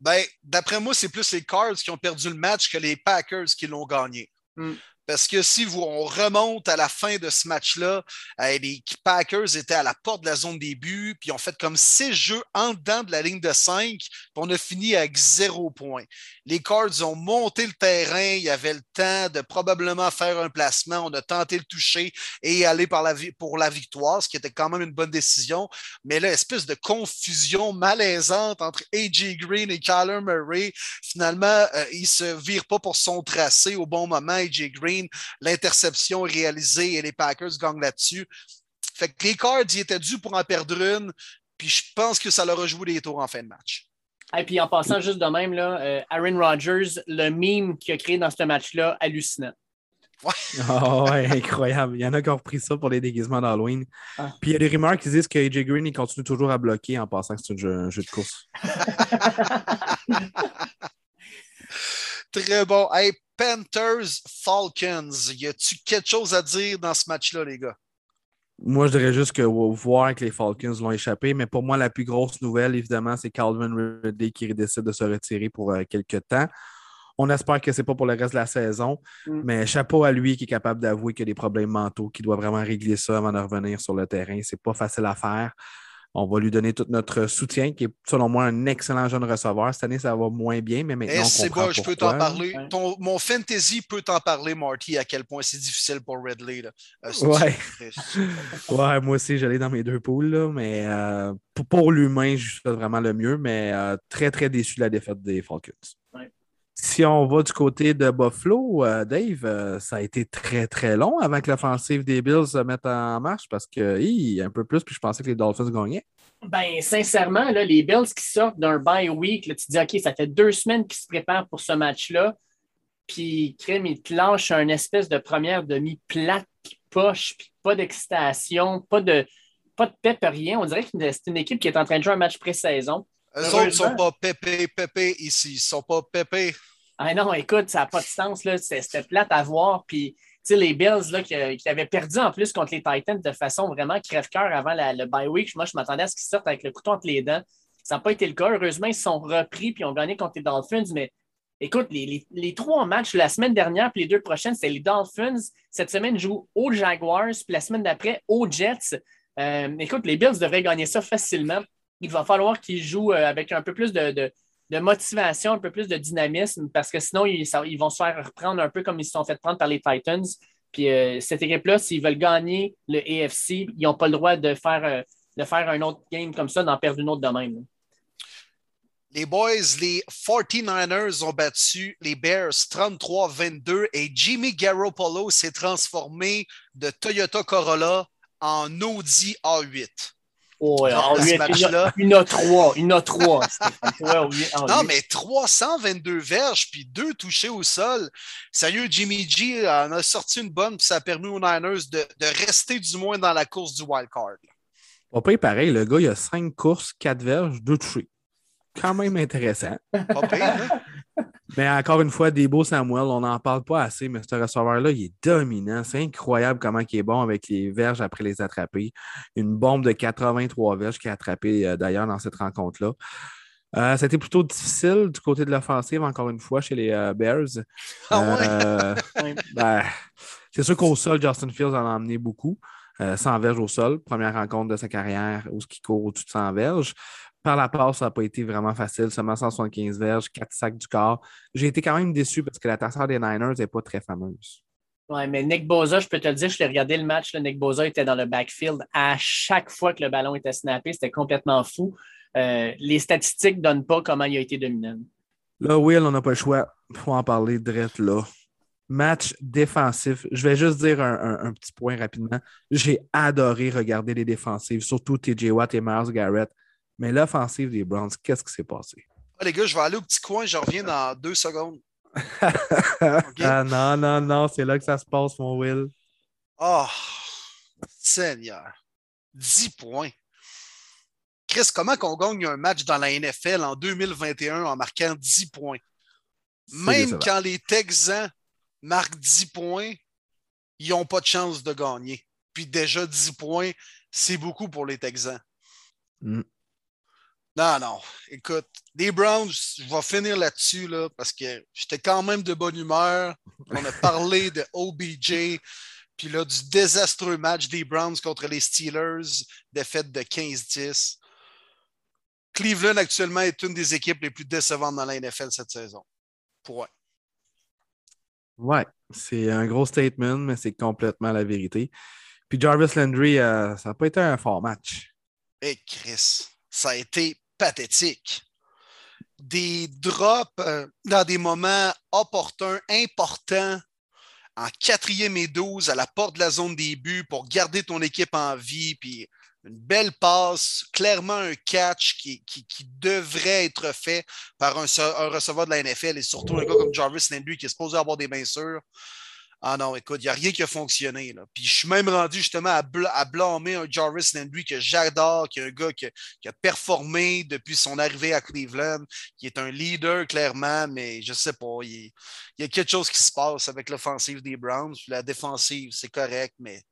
A: Ben, d'après moi, c'est plus les Cards qui ont perdu le match que les Packers qui l'ont gagné. Hmm. Parce que si vous, on remonte à la fin de ce match-là, euh, les Packers étaient à la porte de la zone début, puis ont fait comme six jeux en dedans de la ligne de cinq, puis on a fini avec zéro point. Les Cards ont monté le terrain, il y avait le temps de probablement faire un placement, on a tenté le toucher et aller pour la victoire, ce qui était quand même une bonne décision. Mais là, espèce de confusion malaisante entre A.J. Green et Kyler Murray. Finalement, euh, il ne se vire pas pour son tracé au bon moment, A.J. Green L'interception réalisée et les Packers gagnent là-dessus. Fait que les Cards, ils étaient dû pour en perdre une. Puis je pense que ça leur a joué des tours en fin de match.
D: Et puis en passant juste de même, là, euh, Aaron Rodgers, le meme qu'il a créé dans ce match-là, hallucinant.
A: Ouais.
B: Oh, ouais, incroyable. Il y en a qui ont repris ça pour les déguisements d'Halloween. Ah. Puis il y a des rumeurs qui disent que AJ Green il continue toujours à bloquer en pensant que c'est un jeu, de course.
A: Très bon. Hey, Panthers Falcons. Y a-tu quelque chose à dire dans ce match-là, les gars?
B: Moi, je dirais juste que voir que les Falcons l'ont échappé, mais pour moi, la plus grosse nouvelle, évidemment, c'est Calvin Ridley qui décide de se retirer pour euh, quelques temps. On espère que ce n'est pas pour le reste de la saison, mm. mais chapeau à lui qui est capable d'avouer qu'il y a des problèmes mentaux, qu'il doit vraiment régler ça avant de revenir sur le terrain. C'est pas facile à faire. On va lui donner tout notre soutien, qui est selon moi un excellent jeune receveur. Cette année, ça va moins bien, mais maintenant.
A: c'est bon, je peux t'en parler. mon fantasy peut t'en parler, Marty, à quel point c'est difficile pour Ridley. Là.
B: Euh, ouais. ouais, moi aussi, j'allais dans mes deux poules, mais euh, pour, l'humain, je fais vraiment le mieux, mais euh, très, très déçu de la défaite des Falcons. Si on va du côté de Buffalo, euh, Dave, euh, ça a été très, très long avant que l'offensive des Bills se mette en marche parce que, y un peu plus, puis je pensais que les Dolphins gagnaient.
D: Ben, sincèrement, les Bills qui sortent d'un bye week, là, tu dis, OK, ça fait deux semaines qu'ils se préparent pour ce match-là, puis Crème, il te lâche un espèce de première demi-plate, poche, puis pas d'excitation, pas de, pas de pep, rien. On dirait que c'est une équipe qui est en train de jouer un match pré-saison.
A: Eux autres ne sont pas pépé, pépé ici. Ils ne sont pas pépé.
D: Ah non, écoute, ça n'a pas de sens. C'était plate à voir. Puis, les Bills là, qui, avaient perdu en plus contre les Titans de façon vraiment crève-cœur avant le bye week. Moi, je m'attendais à ce qu'ils sortent avec le couteau entre les dents. Ça n'a pas été le cas. Heureusement, ils se sont repris et ont gagné contre les Dolphins. Mais écoute, les, trois matchs la semaine dernière puis les deux prochaines, c'est les Dolphins. Cette semaine, ils jouent aux Jaguars. Puis la semaine d'après, aux Jets. Euh, écoute, les Bills devraient gagner ça facilement il va falloir qu'ils jouent euh, avec un peu plus de, motivation, un peu plus de dynamisme, parce que sinon, ils, vont se faire reprendre un peu comme ils se sont fait prendre par les Titans. Puis euh, cette équipe-là, s'ils veulent gagner le AFC, ils n'ont pas le droit de faire, euh, de faire un autre game comme ça, d'en perdre une autre de même.
A: Les boys, les 49ers ont battu les Bears 33-22 et Jimmy Garoppolo s'est transformé de Toyota Corolla en Audi A8.
D: Oh, une a trois. Une a trois.
A: non, mais 322 verges puis deux touchés au sol. Sérieux, Jimmy G en a sorti une bonne, puis ça a permis aux Niners de, rester du moins dans la course du wild card.
B: Pas pareil, le gars, il a cinq courses, quatre verges, deux touchés. Quand même intéressant. Pas hein? Mais encore une fois, Debo Samuel, on n'en parle pas assez, mais ce receveur-là, il est dominant. C'est incroyable comment il est bon avec les verges après les attraper. Une bombe de 83 verges qui a attrapé euh, d'ailleurs dans cette rencontre-là. Euh, C'était plutôt difficile du côté de l'offensive, encore une fois, chez les euh, Bears. Ah ben, c'est sûr qu'au sol, Justin Fields en a emmené beaucoup. 100 verges au sol, première rencontre de sa carrière où il court au-dessus de 100 verges. Par la passe, ça n'a pas été vraiment facile. Seulement 175 verges, 4 sacs du corps. J'ai été quand même déçu parce que la tasseur des Niners n'est pas très fameuse.
D: Oui, mais Nick Boza, je peux te le dire, je l'ai regardé le match. Nick Boza était dans le backfield à chaque fois que le ballon était snappé. C'était complètement fou. Euh, les statistiques ne donnent pas comment il a été dominant.
B: Là, Will, on n'a pas le choix. Il faut en parler direct là. Match défensif. Je vais juste dire un, petit point rapidement. J'ai adoré regarder les défensives, surtout TJ Watt et Miles Garrett. Mais l'offensive des Browns, qu'est-ce qui s'est passé?
A: Ah, les gars, je vais aller au petit coin, je reviens dans deux secondes.
B: Ah non, non, non, c'est là que ça se passe, mon Will.
A: Oh, Seigneur. 10 points. Chris, comment qu'on gagne un match dans la NFL en 2021 en marquant 10 points? Même quand les Texans marquent 10 points, ils n'ont pas de chance de gagner. Puis déjà 10 points, c'est beaucoup pour les Texans. Mm. Non, non. Écoute, les Browns, je vais finir là-dessus là, parce que j'étais quand même de bonne humeur. On a parlé de OBJ, puis là, du désastreux match des Browns contre les Steelers, défaite de 15-10. Cleveland, actuellement, est une des équipes les plus décevantes dans la NFL cette saison. Point.
B: Ouais, c'est un gros statement, mais c'est complètement la vérité. Puis Jarvis Landry, euh, ça n'a pas été un fort match.
A: Et eh, Chris, ça a été pathétique. Des drops euh, dans des moments opportuns, importants, en quatrième et douze à la porte de la zone des buts pour garder ton équipe en vie, puis une belle passe, clairement un catch qui, devrait être fait par un, receveur de la NFL et surtout un gars comme Jarvis Landry qui est supposé avoir des mains. Ah non, écoute, il n'y a rien qui a fonctionné. Là. Puis je suis même rendu justement à, blâmer un Jarvis Landry que j'adore, qui est un gars qui, a performé depuis son arrivée à Cleveland, qui est un leader clairement, mais je ne sais pas. Il, y a quelque chose qui se passe avec l'offensive des Browns. la défensive, c'est correct, mais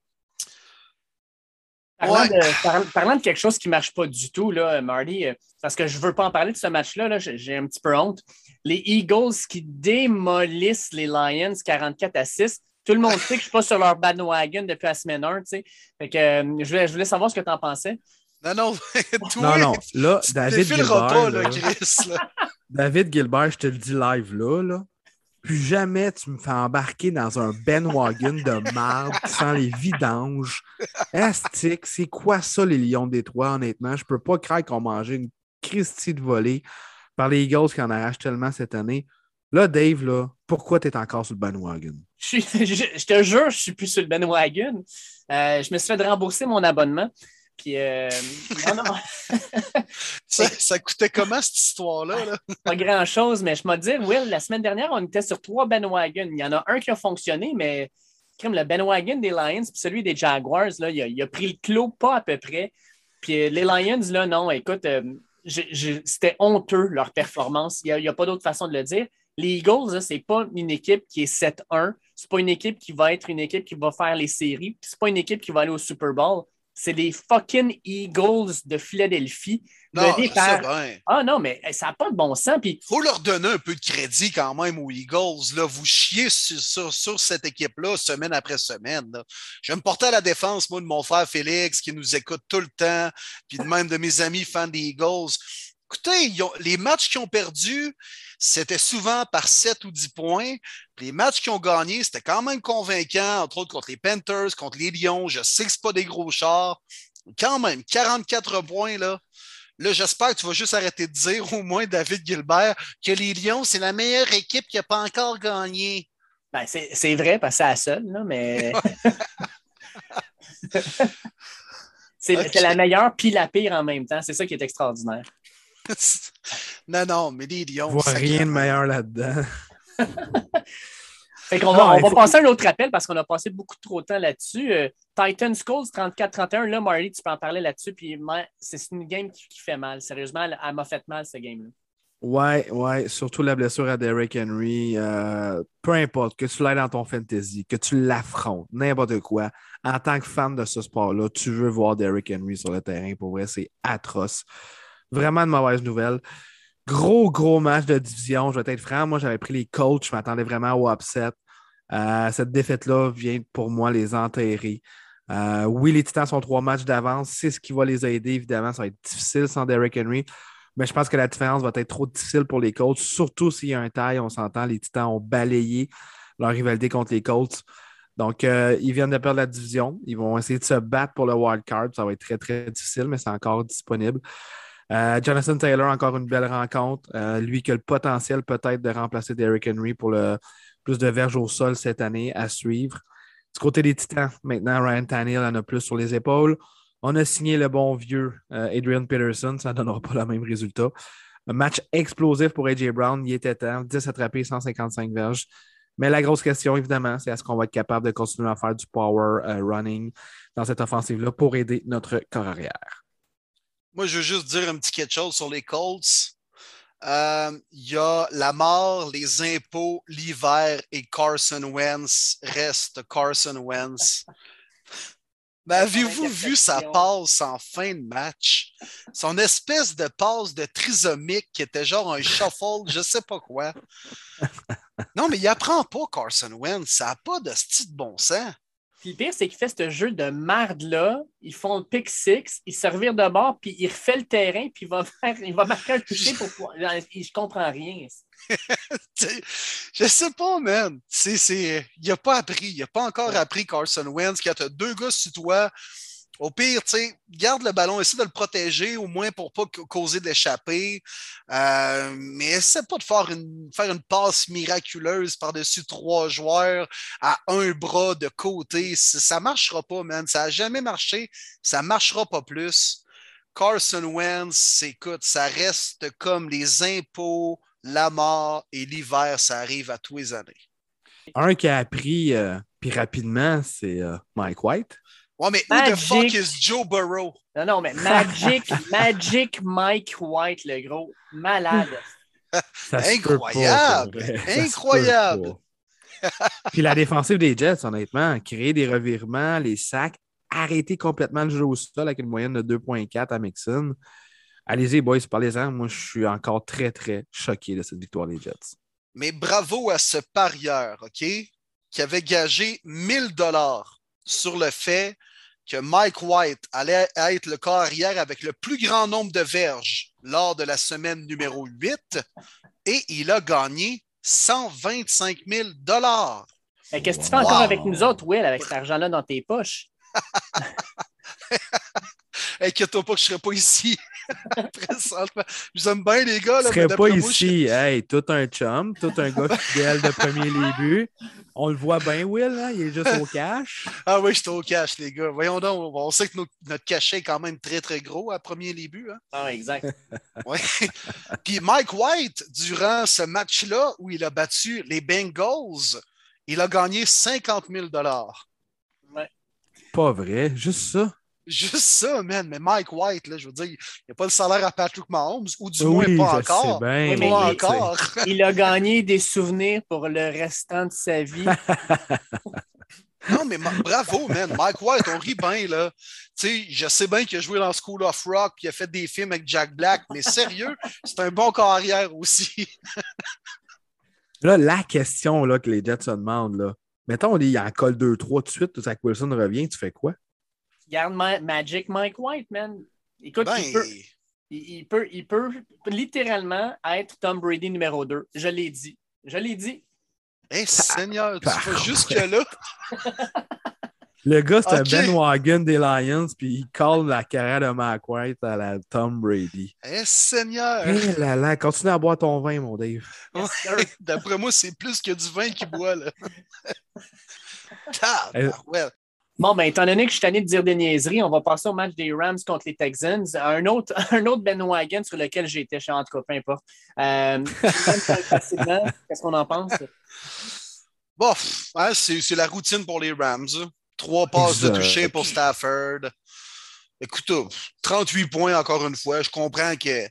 D: Parlant, de, quelque chose qui ne marche pas du tout, là, Marty, euh, parce que je ne veux pas en parler de ce match-là, -là, j'ai un petit peu honte. Les Eagles qui démolissent les Lions 44 à 6. Tout le monde sait que je ne suis pas sur leur bandwagon depuis la semaine 1. Fait que, euh, je, voulais, je, voulais, savoir ce que tu en pensais.
A: Non, non,
B: non, non. Là, David Gilbert. là, Chris, David Gilbert, je te le dis live là, là. Plus jamais tu me fais embarquer dans un Ben Wagon de marde sans les vidanges. Estique, c'est quoi ça, les Lions des Trois, honnêtement? Je peux pas croire qu'on mangeait une Christie de volée par les Eagles qui en arrachent tellement cette année. Là, Dave, là, pourquoi tu es encore sur le bandwagon?
D: Je, je, te jure, je suis plus sur le bandwagon. Euh, je me suis fait rembourser mon abonnement. Puis, euh, non, non.
A: ça, coûtait comment cette histoire-là?
D: Pas grand-chose, mais je me dis, Will, la semaine dernière, on était sur trois bandwagons. Il y en a un qui a fonctionné, mais comme le bandwagon des Lions puis celui des Jaguars, là, il, a, pris le clos pas à peu près. Puis euh, les Lions, là, non, écoute, euh, c'était honteux leur performance. Il n'y a, pas d'autre façon de le dire. Les Eagles, ce n'est pas une équipe qui est 7-1. Ce n'est pas une équipe qui va être une équipe qui va faire les séries. Ce n'est pas une équipe qui va aller au Super Bowl c'est les fucking Eagles de Philadelphie.
A: Non,
D: Ah non, mais ça n'a pas de bon sens. Il
A: faut leur donner un peu de crédit quand même aux Eagles. Là. Vous chiez sur, cette équipe-là semaine après semaine. Je vais me porter à la défense, moi, de mon frère Félix, qui nous écoute tout le temps, puis même de mes amis fans des Eagles. Écoutez, les matchs qu'ils ont perdus, c'était souvent par 7 ou 10 points. Les matchs qu'ils ont gagnés, c'était quand même convaincant, entre autres contre les Panthers, contre les Lions. Je sais que ce pas des gros chars. Quand même, 44 points, là. Là, j'espère que tu vas juste arrêter de dire, au moins, David Gilbert, que les Lions, c'est la meilleure équipe qui n'a pas encore gagné.
D: Ben, c'est vrai, parce que c'est la seule, là, mais. c'est la meilleure puis la pire en même temps. C'est ça qui est extraordinaire.
A: Non, non, mais les Lions.
B: Je vois rien de meilleur là-dedans.
D: fait qu'on va, on va passer à un autre appel parce qu'on a passé beaucoup trop de temps là-dessus. Euh, Titan Skulls 34-31, là, Marty, tu peux en parler là-dessus. Puis c'est une game qui, fait mal. Sérieusement, elle, m'a fait mal, cette game-là.
B: Ouais, ouais, surtout la blessure à Derrick Henry. Euh, peu importe, que tu l'aies dans ton fantasy, que tu l'affrontes, n'importe quoi. En tant que fan de ce sport-là, tu veux voir Derrick Henry sur le terrain. Pour vrai, c'est atroce. Vraiment de mauvaises nouvelles. Gros, gros match de division. Je vais être franc. Moi, j'avais pris les coachs. Je m'attendais vraiment au upset. Euh, cette défaite-là vient pour moi les enterrer. Euh, oui, les Titans sont trois matchs d'avance. C'est ce qui va les aider. Évidemment, ça va être difficile sans Derrick Henry. Mais je pense que la différence va être trop difficile pour les Colts, surtout s'il y a un taille. On s'entend, les Titans ont balayé leur rivalité contre les Colts. Donc, euh, ils viennent de perdre la division. Ils vont essayer de se battre pour le wild card. Ça va être très, très difficile, mais c'est encore disponible. Euh, Jonathan Taylor, encore une belle rencontre. Euh, lui qui a le potentiel peut-être de remplacer Derrick Henry pour le plus de verges au sol cette année à suivre. Du côté des Titans, maintenant, Ryan Tannehill en a plus sur les épaules. On a signé le bon vieux euh, Adrian Peterson, ça ne donnera pas le même résultat. Un match explosif pour AJ Brown, il était temps, 10 attrapés, 155 verges. Mais la grosse question, évidemment, c'est est-ce qu'on va être capable de continuer à faire du power running dans cette offensive-là pour aider notre corps arrière?
A: Moi, je veux juste dire un petit quelque chose sur les Colts. Euh, il y a la mort, les impôts, l'hiver et Carson Wentz reste Carson Wentz. Mais avez-vous vu sa passe en fin de match? Son espèce de passe de trisomique qui était genre un shuffle, je sais pas quoi. Non, mais il apprend pas Carson Wentz. Ça n'a pas de style de bon sens.
D: Puis le pire, c'est qu'il fait ce jeu de marde-là. Ils font le pick six, ils servir de bord, puis il refait le terrain, puis il va, faire, il va marquer un toucher pour pouvoir. Je comprends rien.
A: je sais pas, man. il n'a pas appris. Il n'a pas encore appris Carson Wentz, qui a deux gars sur toi au pire, tu garde le ballon, essaie de le protéger, au moins pour ne pas causer d'échapper. Euh, mais essaie pas de faire une, faire une passe miraculeuse par-dessus trois joueurs à un bras de côté. Ça ne marchera pas, man. Ça n'a jamais marché. Ça ne marchera pas plus. Carson Wentz, écoute, ça reste comme les impôts, la mort et l'hiver, ça arrive à tous les années.
B: Un qui a appris, euh, puis rapidement, c'est euh, Mike White.
A: Ouais, mais Magic... who the fuck is Joe Burrow?
D: Non, non, mais Magic, Magic Mike White, le gros. Malade.
A: Incroyable! Incroyable!
B: Puis la défensive des Jets, honnêtement, créer des revirements, les sacs, arrêté complètement le jeu au sol avec une moyenne de 2,4 à Mixon. Allez-y, boys, parlez-en. Moi, je suis encore très, très choqué de cette victoire des Jets.
A: Mais bravo à ce parieur, OK, qui avait gagé 1000 dollars sur le fait que Mike White allait être le corps arrière avec le plus grand nombre de verges lors de la semaine numéro 8 et il a gagné 125 000 dollars.
D: Qu'est-ce que tu fais encore avec nous autres, Will, avec cet argent-là dans tes poches?
A: Inquiète-toi pas que je ne serai pas ici. je vous aime bien, les gars.
B: Je ne serais pas ici. Hey, tout un chum, tout un gars fidèle de premier début. On le voit bien, Will, hein? il est juste au cash.
A: Ah oui, je suis au cash, les gars. Voyons donc, on sait que notre, cachet est quand même très, très gros à premier début. Hein?
D: Ah, exact.
A: ouais. Puis Mike White, durant ce match-là où il a battu les Bengals, il a gagné 50 000
D: ouais.
B: Pas vrai, juste ça?
A: Juste ça, man. Mais Mike White, là, je veux dire, il n'a pas le salaire à Patrick Mahomes, ou du moins pas encore.
B: Bien,
A: pas encore.
D: il a gagné des souvenirs pour le restant de sa vie.
A: non, mais bravo, man. Mike White, on rit bien, là. Tu sais, je sais bien qu'il a joué dans School of Rock puis il a fait des films avec Jack Black, mais sérieux, c'est un bon carrière aussi.
B: là, la question là, que les Jets se demandent, là. Mettons, il y a un col 2-3 tout de suite, Zach Wilson revient, tu fais quoi?
D: Regarde Magic Mike White, man. Écoute, ben, il, peut, il, peut, il, peut, littéralement être Tom Brady numéro 2. Je l'ai dit. Je l'ai dit.
A: Hé, Seigneur, tu vas jusque-là?
B: Le gars, c'est un Ben Wagon des Lions, puis il colle la carrière de Mike White à la Tom Brady.
A: Eh, Seigneur!
B: Eh là là, continue à boire ton vin, mon Dave.
A: D'après moi, c'est plus que du vin qu'il boit, là. ah, ouais.
D: Bon, ben, étant donné que je suis tanné de dire des niaiseries, on va passer au match des Rams contre les Texans. Un autre, un autre Ben Wagon sur lequel j'ai été en tout cas, peu importe. Euh, Qu'est-ce qu'on en pense?
A: Bon, c'est la routine pour les Rams. Trois passes de toucher pour Stafford. Écoute, 38 points encore une fois. Je comprends que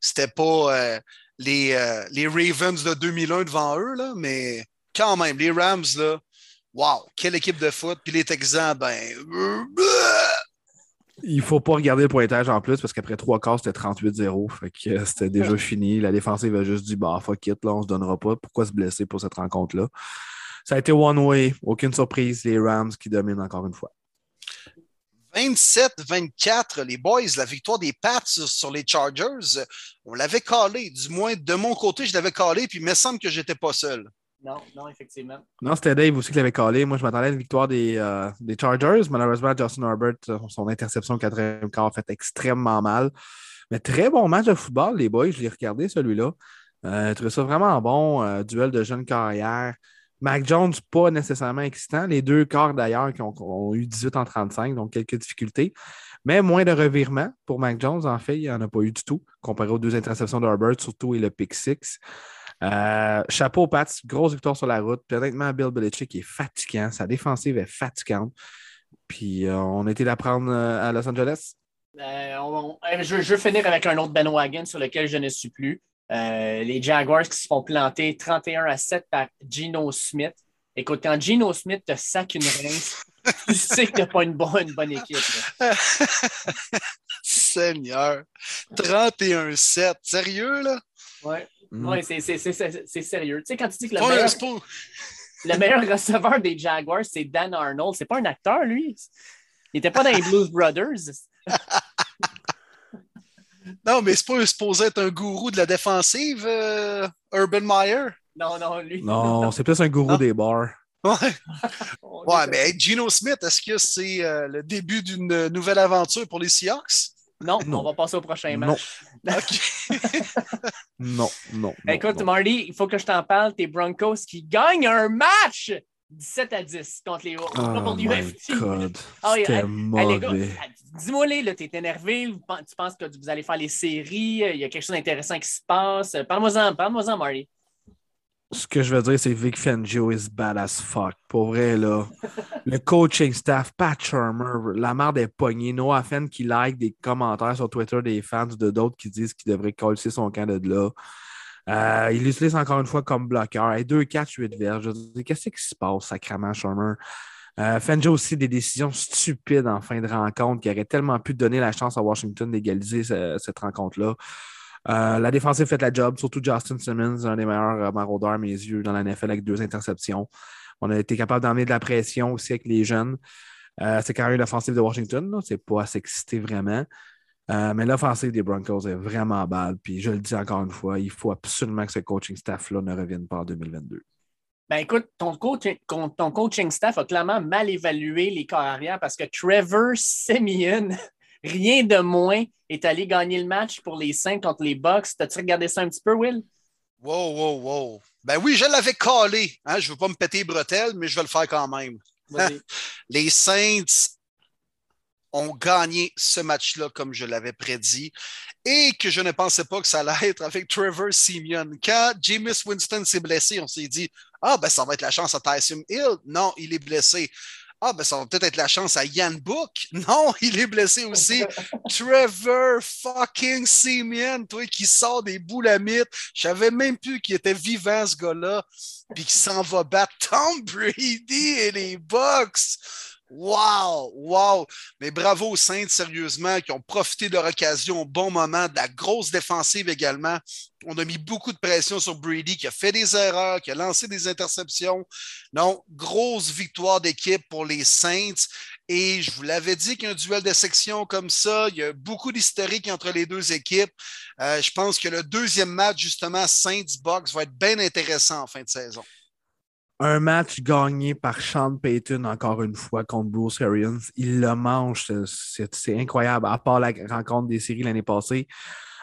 A: c'était pas euh, les, euh, les Ravens de 2001 devant eux, là, mais quand même, les Rams, là, Wow, quelle équipe de foot. Puis les Texans, ben.
B: Il faut pas regarder le pointage en plus parce qu'après trois quarts, c'était 38-0. Fait que euh, c'était déjà fini. La défensive a juste dit bah fuck it, là, on se donnera pas. Pourquoi se blesser pour cette rencontre-là? Ça a été one way. Aucune surprise. Les Rams qui dominent encore une fois.
A: 27-24, les boys, la victoire des Pats sur les Chargers, on l'avait calé. Du moins, de mon côté, je l'avais calé, puis il me semble que j'étais pas seul.
D: Non, non, effectivement.
B: Non, c'était Dave aussi qui l'avait collé. Moi, je m'attendais à une victoire des, euh, des, Chargers. Malheureusement, Justin Herbert, euh, son interception au quatrième quart fait extrêmement mal. Mais très bon match de football, les boys. Je l'ai regardé, celui-là. Euh, je trouvais ça vraiment bon. duel de jeunes carrières. Mac Jones, pas nécessairement excitant. Les deux corps d'ailleurs qui ont, eu 18 en 35, donc quelques difficultés. Mais moins de revirements pour Mac Jones, en fait, il n'y en a pas eu du tout, comparé aux deux interceptions de Herbert, surtout et le pick six. Euh, chapeau Pats, grosse victoire sur la route. Puis honnêtement, Bill Belichick est fatigant. Sa défensive est fatigante. Puis euh, on été la prendre euh, à Los Angeles?
D: je, veux finir avec un autre Ben Wagon sur lequel je ne suis plus. les Jaguars qui se font planter 31 à 7 par Geno Smith. Écoute, quand Geno Smith te sac une rince, tu sais que tu n'as pas une bonne, une bonne équipe.
A: Seigneur. 31-7. Sérieux, là?
D: Ouais. Mm. Oui, c'est sérieux. Tu sais, quand tu dis que le, meilleur, le meilleur receveur des Jaguars, c'est Dan Arnold, c'est pas un acteur, lui. Il n'était pas dans les Blues Brothers.
A: non, mais c'est pas supposé être un gourou de la défensive, euh, Urban Meyer?
D: Non, non, lui.
B: Non, c'est plus un gourou des bars.
A: Ouais, ouais mais Gino Smith, est-ce que c'est euh, le début d'une nouvelle aventure pour les Seahawks?
D: Non, on va passer au prochain match.
B: Non. non,
D: non. Écoute, Marty, il faut que je t'en parle. Tes Broncos qui gagnent un match 17 à 10 contre les
B: oh God. Oh, C'était mauvais.
D: Dis-moi, là, t'es énervé, tu penses que vous allez faire les séries, il y a quelque chose d'intéressant qui se passe. Parle-moi-en, parle-moi-en, Marty
B: ce que je veux dire, c'est Vic Fangio is bad as fuck. Pour vrai, là. le coaching staff, Pat Shermer, la merde est pognée. Noah Fenn qui like des commentaires sur Twitter des fans de d'autres qui disent qu'il devrait coller son camp de là. Euh, il l'utilise encore une fois comme bloqueur. Et 2, 4, 8 verges. Qu'est-ce qui se passe, sacrément, Shermer? Euh, Fenjo aussi des décisions stupides en fin de rencontre qui auraient tellement pu donner la chance à Washington d'égaliser cette rencontre-là. Euh, la défensive fait la job, surtout Justin Simmons, un des meilleurs euh, maraudeurs à mes yeux dans la NFL avec deux interceptions. On a été capable d'emmener de la pression aussi avec les jeunes. Euh, c'est quand l'offensive de Washington, c'est pas à s'exciter vraiment. mais l'offensive des Broncos est vraiment balle. Puis je le dis encore une fois, il faut absolument que ce coaching staff-là ne revienne pas en 2022.
D: Ben écoute, ton, ton coaching staff a clairement mal évalué les corps arrière parce que Trevor Simeon rien de moins est allé gagner le match pour les Saints contre les Bucks. T'as-tu regardé ça un petit peu, Will?
A: Wow, wow, wow. Ben oui, je l'avais collé. Hein? Je ne veux pas me péter les bretelles, mais je vais le faire quand même. les Saints ont gagné ce match-là comme je l'avais prédit et que je ne pensais pas que ça allait être avec Trevor Simeon. Quand Jameis Winston s'est blessé, on s'est dit Ah, ben ça va être la chance à Tyson Hill. Non, il est blessé. Ah, ben ça va peut-être être la chance à Yann Book. Non, il est blessé aussi. Trevor fucking Simeon, toi qui sort des boulamites. Je savais même plus qu'il était vivant, ce gars-là. Puis qui s'en va battre Tom Brady et les Bucks. Wow, wow. Mais bravo aux Saints, sérieusement, qui ont profité de leur occasion au bon moment, de la grosse défensive également. On a mis beaucoup de pression sur Brady, qui a fait des erreurs, qui a lancé des interceptions. Non, grosse victoire d'équipe pour les Saints. Et je vous l'avais dit qu'un duel de section comme ça, il y a beaucoup d'historique entre les deux équipes. Euh, je pense que le deuxième match, justement, Saints-Box, va être bien intéressant en fin de saison
B: un match gagné par Sean Payton, encore une fois, contre Bruce Arians. Il le mange. C'est incroyable. À part la rencontre des séries l'année passée,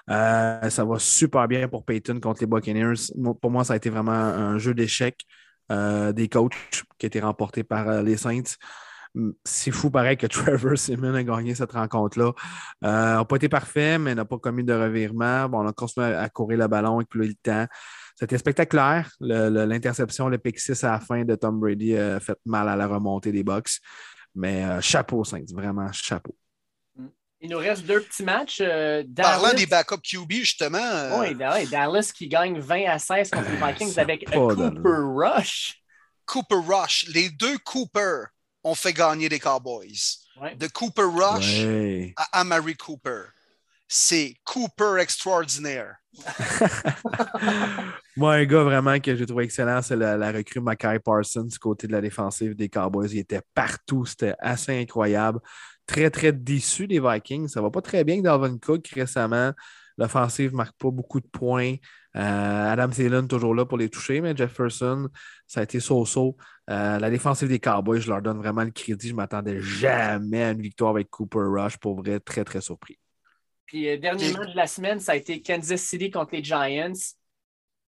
B: euh, ça va super bien pour Payton contre les Buccaneers. Pour moi, ça a été vraiment un jeu d'échecs euh, des coachs qui a été remporté par euh, les Saints. C'est fou, pareil, que Trevor Simmons a gagné cette rencontre-là. n'a pas été parfait, mais n'a pas commis de revirement. Bon, on a continué à courir le ballon avec plus le temps. C'était spectaculaire. L'interception, le, pick 6 à la fin de Tom Brady a fait mal à la remontée des box. Mais euh, chapeau, Saints, vraiment chapeau.
D: Mm. Il nous reste deux petits matchs. Euh,
A: Parlant des backup QB, justement. Euh,
D: oui, Dallas qui gagne 20 à 16 contre les Vikings avec Cooper Rush.
A: Cooper Rush. Les deux Cooper ont fait gagner les Cowboys. De Cooper Rush à Amari Cooper. C'est Cooper extraordinaire.
B: Moi, un gars vraiment que j'ai trouvé excellent, c'est la, recrue Mackay Parsons du côté de la défensive des Cowboys. Il était partout, c'était assez incroyable. Très, très déçu des Vikings. Ça va pas très bien Dalvin Cook récemment. L'offensive ne marque pas beaucoup de points. Euh, Adam Thielen toujours là pour les toucher, mais Jefferson, ça a été so-so. Euh, la défensive des Cowboys, je leur donne vraiment le crédit. Je ne m'attendais jamais à une victoire avec Cooper Rush. Pour vrai, très, très surpris.
D: Puis, euh, dernier match de la semaine, ça a été Kansas City contre les Giants.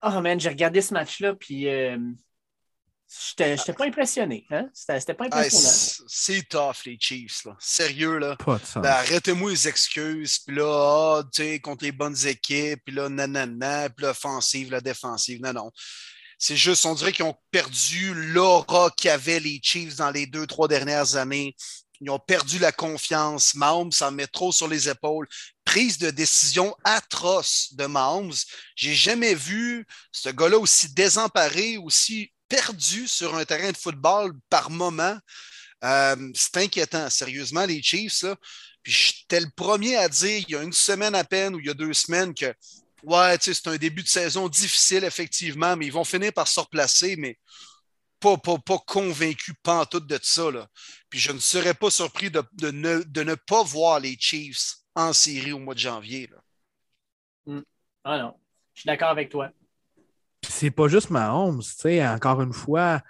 D: Oh man, j'ai regardé ce match-là, puis euh, j'étais pas impressionné. Hein? C'était pas impressionnant.
A: c'est tough, les Chiefs. Là. Sérieux, là. Ben, arrêtez-moi les excuses. Puis là, ah, tu sais, contre les bonnes équipes. Puis là, nanana. Puis l'offensive, la défensive. Non, non. C'est juste, on dirait qu'ils ont perdu l'aura qu'avaient les Chiefs dans les deux, trois dernières années. Ils ont perdu la confiance. Mahomes s'en met trop sur les épaules. Prise de décision atroce de Mahomes. J'ai jamais vu ce gars-là aussi désemparé, aussi perdu sur un terrain de football par moment. Euh, c'est inquiétant, sérieusement, les Chiefs. Puis j'étais le premier à dire il y a une semaine à peine ou il y a deux semaines que ouais, c'est un début de saison difficile, effectivement, mais ils vont finir par se replacer. Mais pas, pas, pas convaincu pantoute de ça. Là. Puis je ne serais pas surpris de, ne, de, ne, pas voir les Chiefs en série au mois de janvier. Là.
D: Hmm. Ah non, je suis d'accord avec toi.
B: C'est pas juste Mahomes, tu sais, encore une fois,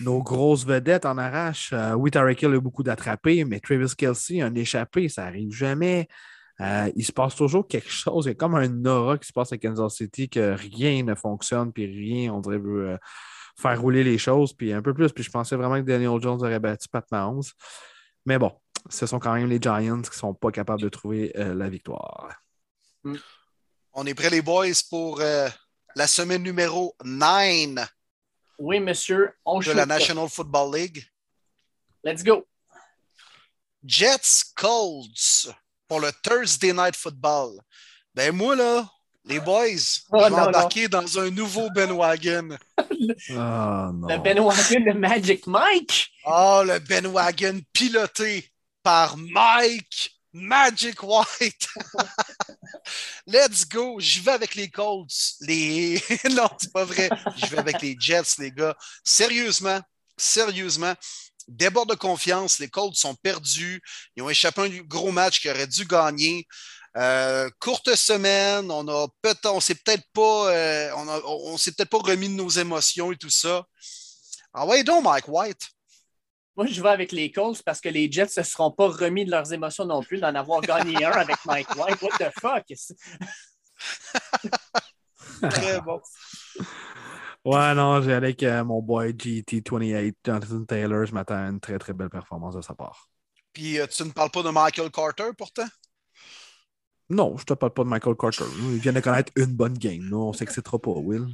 B: nos grosses vedettes en arrache. Euh, oui, Tarek Hill a beaucoup d'attrapés, mais Travis Kelsey, un échappé, ça arrive jamais. Euh, il se passe toujours quelque chose. Il y a comme un aura qui se passe à Kansas City que rien ne fonctionne, puis rien, on dirait, veut, euh, faire rouler les choses, puis un peu plus. Puis je pensais vraiment que Daniel Jones aurait battu Pat Mahomes. Mais bon, ce sont quand même les Giants qui ne sont pas capables de trouver euh, la victoire.
A: Hmm. On est prêts, les boys, pour euh, la semaine numéro 9
D: oui, monsieur. On
A: de la National Football League.
D: Let's go.
A: Jets Colts pour le Thursday Night Football. Ben moi, là, Les boys, oh, je vais embarquer dans un nouveau Ben Wagon.
B: oh,
D: le Ben Wagon de Magic Mike.
A: Oh, le Ben Wagon piloté par Mike Magic White. Let's go. Je vais avec les Colts. Les... non, c'est pas vrai. Je vais avec les Jets, les gars. Sérieusement, sérieusement. Débord de confiance, les Colts sont perdus. Ils ont échappé un gros match qu'ils auraient dû gagner. Euh, courte semaine, on a peut on s'est peut-être pas, euh, on, s'est peut-être pas remis de nos émotions et tout ça. Ah ouais, donc Mike White.
D: Moi, je vais avec les Colts parce que les Jets ne se seront pas remis de leurs émotions non plus d'en avoir gagné un avec Mike White. What the fuck?
A: Très bon.
B: Ouais, non, j'ai avec euh, mon boy GT28, Jonathan Taylor. Je m'attends à une très, très belle performance de sa part.
A: Puis tu ne parles pas de Michael Carter pourtant?
B: Non, je te parle pas de Michael Carter. Il vient de connaître une bonne game. Non, on s'excitera pas, Will.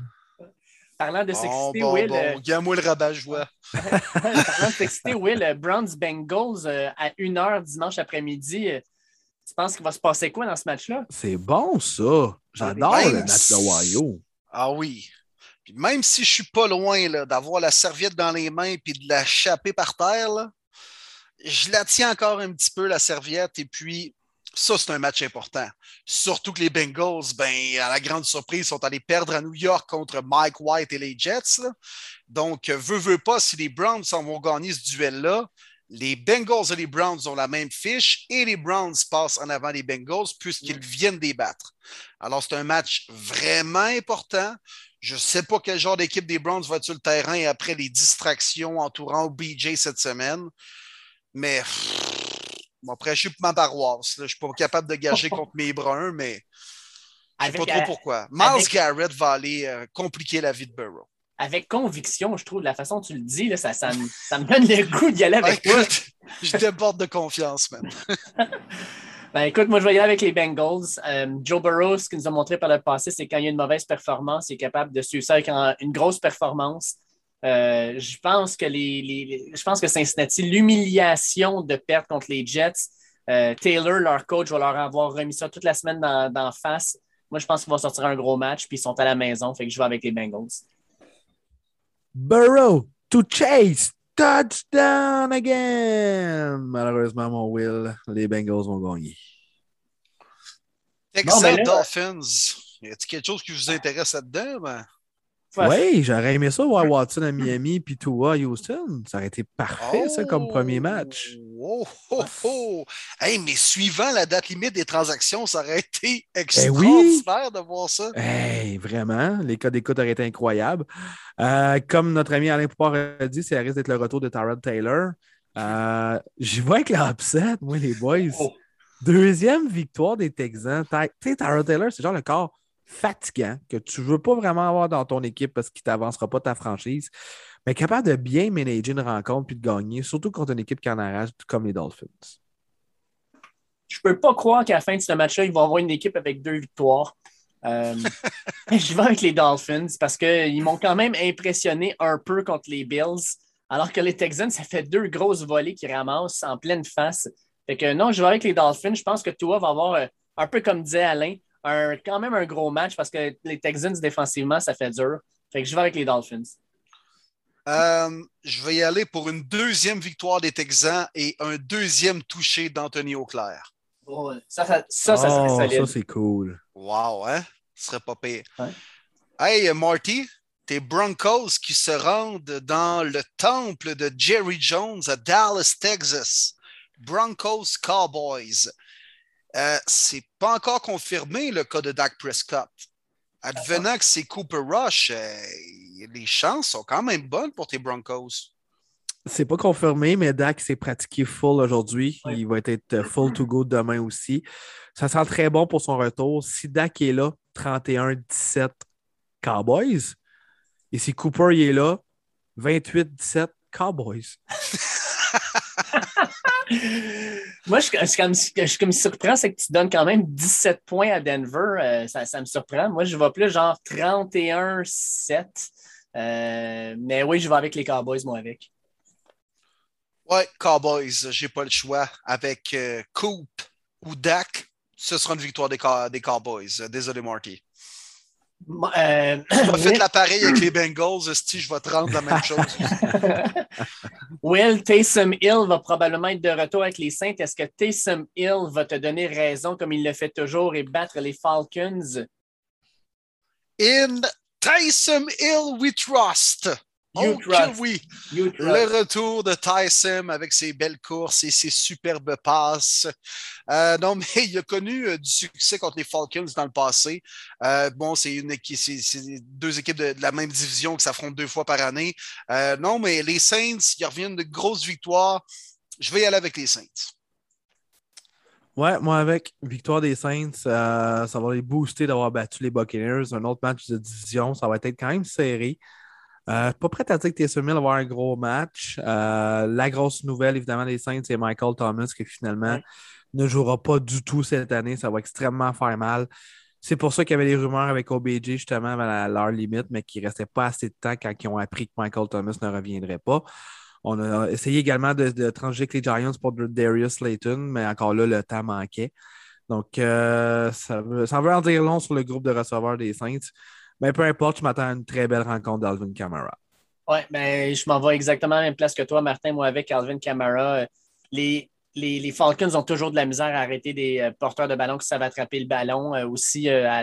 D: Parlant de s'exciter, Will. Bon.
A: Euh... moi le rabat-joie.
D: Parlant de s'exciter, Will, euh, Browns Bengals euh, à 1h dimanche après-midi. Euh, tu penses qu'il va se passer quoi dans ce match-là?
B: C'est bon, ça. J'adore le match de Ohio.
A: Ah oui. Puis même si je suis pas loin d'avoir la serviette dans les mains et de la chaper par terre, là, je la tiens encore un petit peu, la serviette, et puis ça, c'est un match important. Surtout que les Bengals, ben, à la grande surprise, sont allés perdre à New York contre Mike White et les Jets. Donc, veut, veut pas, si les Browns vont gagner ce duel-là, les Bengals et les Browns ont la même fiche et les Browns passent en avant les Bengals puisqu'ils viennent débattre. Alors, c'est un match vraiment important. Je ne sais pas quel genre d'équipe des Browns va être sur le terrain après les distractions entourant OBJ cette semaine, mais après, je suis pour ma paroisse. Je ne suis pas capable de gager contre mes bruns, mais je ne sais pas trop pourquoi. Miles Garrett va aller euh, compliquer la vie de Burrow.
D: Avec conviction, je trouve, la façon dont tu le dis, là, ça, ça, me, ça, me, donne le goût d'y aller avec toi.
A: je déborde de confiance, même.
D: ben, écoute, moi, je vais y aller avec les Bengals. Euh, Joe Burrow, ce qu'il nous a montré par le passé, c'est quand il y a une mauvaise performance, il est capable de suivre ça avec une grosse performance. Euh, je pense que les, je pense que Cincinnati, l'humiliation de perdre contre les Jets, euh, Taylor, leur coach, va leur avoir remis ça toute la semaine d'en face. Moi, je pense qu'ils vont sortir un gros match, puis ils sont à la maison, fait que je vais avec les Bengals.
B: Burrow to chase, touchdown again. Malheureusement, mon Will, les Bengals vont gagner.
A: Texas ben Dolphins, y a-t-il quelque chose qui vous intéresse là-dedans? Ben?
B: Oui, j'aurais aimé ça voir Watson à Miami puis Tua à Houston. Ça aurait été parfait, ça, comme premier match.
A: Oh, oh, oh. Hey, mais suivant la date limite des transactions, ça aurait été ben extraordinaire de voir ça.
B: Hey, vraiment, les cas d'écoute auraient été incroyables. Euh, comme notre ami Alain Poupard a dit, ça risque d'être le retour de Tyrod Taylor. Euh, J'y vois avec l'upset, moi, les boys. Oh. Deuxième victoire des Texans. Tu sais, Tyrod Taylor, c'est genre le corps fatigant que tu ne veux pas vraiment avoir dans ton équipe parce qu'il ne t'avancera pas ta franchise, mais capable de bien manager une rencontre puis de gagner, surtout contre une équipe qui en arrache comme les Dolphins.
D: Je ne peux pas croire qu'à la fin de ce match-là, ils vont avoir une équipe avec deux victoires. Euh, je vais avec les Dolphins parce qu'ils m'ont quand même impressionné un peu contre les Bills, alors que les Texans, ça fait deux grosses volées qui ramassent en pleine face. Fait que non, je vais avec les Dolphins. Je pense que toi va avoir, euh, un peu comme disait Alain, quand même un gros match parce que les Texans défensivement, ça fait dur. Fait que je vais avec les Dolphins.
A: Euh, je vais y aller pour une deuxième victoire des Texans et un deuxième touché d'Anthony Auclair.
D: ça, ça, ça, ça,
B: oh, Ça, c'est cool.
A: Wow, hein? Ce serait pas pire. Hey, Marty, tes Broncos qui se rendent dans le temple de Jerry Jones à Dallas, Texas. Broncos Cowboys. Euh, c'est pas encore confirmé le cas de Dak Prescott. Advenant que c'est Cooper Rush, euh, les chances sont quand même bonnes pour tes Broncos.
B: C'est pas confirmé, mais Dak s'est pratiqué full aujourd'hui. Il va être full to go demain aussi. Ça sent très bon pour son retour. Si Dak est là, 31-17 Cowboys. Et si Cooper est là, 28-17 Cowboys.
D: Moi, je, je, comme, surprends, c'est que tu donnes quand même 17 points à Denver. Euh, ça, me surprend. Moi, je vais plus genre 31-7. Euh, mais oui, je vais avec les Cowboys, moi, avec.
A: Ouais, Cowboys, j'ai pas le choix. Avec euh, Coop ou Dak, ce sera une victoire des, des Cowboys. Désolé, Marty.
D: Euh,
A: l'appareil avec les Bengals, si je vais te rendre la même chose.
D: Will Taysom Hill va probablement être de retour avec les Saints. Est-ce que Taysom Hill va te donner raison comme il le fait toujours et battre les Falcons?
A: In Taysom Hill we trust. Oh oui! Le retour de Tyson avec ses belles courses et ses superbes passes. Euh, non, mais il a connu euh, du succès contre les Falcons dans le passé. Euh, bon, c'est une deux équipes de, la même division qui s'affrontent deux fois par année. non, mais les Saints, ils reviennent de grosses victoires. Je vais y aller avec les Saints.
B: Ouais, moi avec victoire des Saints, ça va les booster d'avoir battu les Buccaneers. Un autre match de division, ça va être quand même serré. Euh, pas prêt à dire que Taysom Hill va avoir un gros match. Euh, la grosse nouvelle, évidemment, des Saints, c'est Michael Thomas qui finalement ne jouera pas du tout cette année. Ça va extrêmement faire mal. C'est pour ça qu'il y avait des rumeurs avec OBJ justement à leur limite, mais qui ne restait pas assez de temps quand ils ont appris que Michael Thomas ne reviendrait pas. On a essayé également de, de avec les Giants pour Darius Layton, mais encore là, le temps manquait. Donc, euh, ça, veut, ça veut en dire long sur le groupe de receveurs des Saints. Mais peu importe, je m'attends à une très belle rencontre d'Alvin Kamara.
D: Oui, ben, je m'en vais exactement à la même place que toi, Martin. Moi, avec Alvin Kamara, les, les, Falcons ont toujours de la misère à arrêter des euh, porteurs de ballon qui savent attraper le ballon euh, aussi euh, à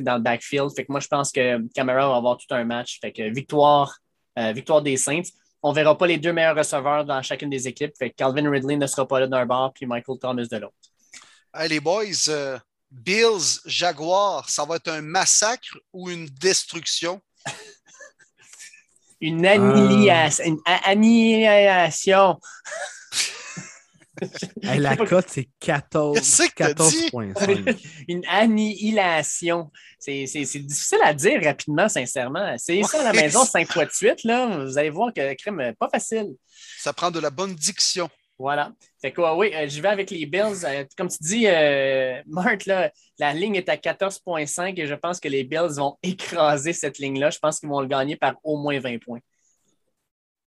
D: dans le backfield. Fait que moi, je pense que Kamara va avoir tout un match. Fait que victoire, victoire des Saints. On ne verra pas les deux meilleurs receveurs dans chacune des équipes. Fait que Calvin Ridley ne sera pas là d'un bord, puis Michael Thomas de l'autre.
A: Hey, les boys, Bills, Jaguars, ça va être un massacre ou une destruction?
D: une annihilation. Une annihilation.
B: la cote, c'est 14.
D: 14,5. une annihilation. C'est difficile à dire rapidement, sincèrement. C'est ça à la maison cinq fois de suite. Là. Vous allez voir que le crème pas facile.
A: Ça prend de la bonne diction.
D: Voilà. Fait quoi, oui, euh, je vais avec les Bills. Euh, comme tu dis, euh, Marc, la ligne est à 14,5 et je pense que les Bills vont écraser cette ligne-là. Je pense qu'ils vont le gagner par au moins 20 points.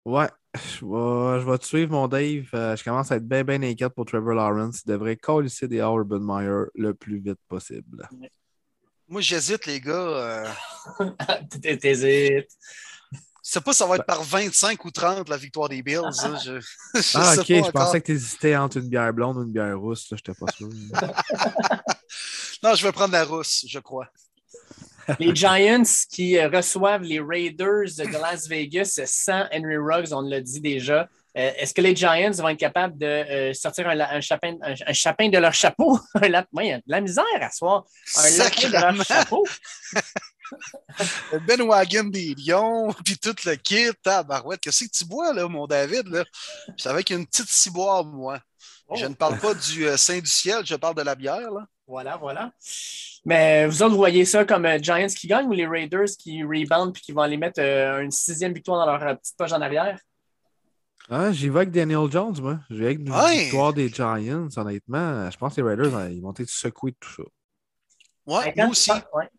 B: Ouais, je vais, te suivre, mon Dave. je commence à être bien, bien inquiète pour Trevor Lawrence. Il devrait coller des Urban Meyer le plus vite possible.
A: Moi, j'hésite, les gars.
D: T'hésites.
A: Je sais pas si ça va être par 25 ou 30 la victoire des Bills. Je,
B: ah, ok, je pensais que tu hésitais entre une bière blonde ou une bière rousse. Je n'étais pas sûr.
A: non, je vais prendre la rousse, je crois.
D: Les Giants qui euh, reçoivent les Raiders de Las Vegas sans Henry Ruggs, on l'a dit déjà. Euh, est-ce que les Giants vont être capables de euh, sortir un, chapin, un, chapin, de leur chapeau? il y a de la misère à soir. Un lapin de leur chapeau.
A: ben Wagon des Lions, puis tout le kit, barouette. Qu'est-ce que tu bois, là, mon David? Là? C'est avec une petite ciboire, moi. Oh. Je ne parle pas du euh, Saint du ciel, je parle de la bière. Là.
D: Voilà, voilà. Mais vous autres, vous voyez ça comme euh, Giants qui gagnent ou les Raiders qui rebound puis qui vont aller mettre euh, une sixième victoire dans leur petite poche en arrière?
B: Ah, j'y vais avec Daniel Jones, moi. J'y vais avec une victoire des Giants, honnêtement. Je pense que les Raiders, ils vont être secoués de tout ça.
A: Ouais, moi aussi.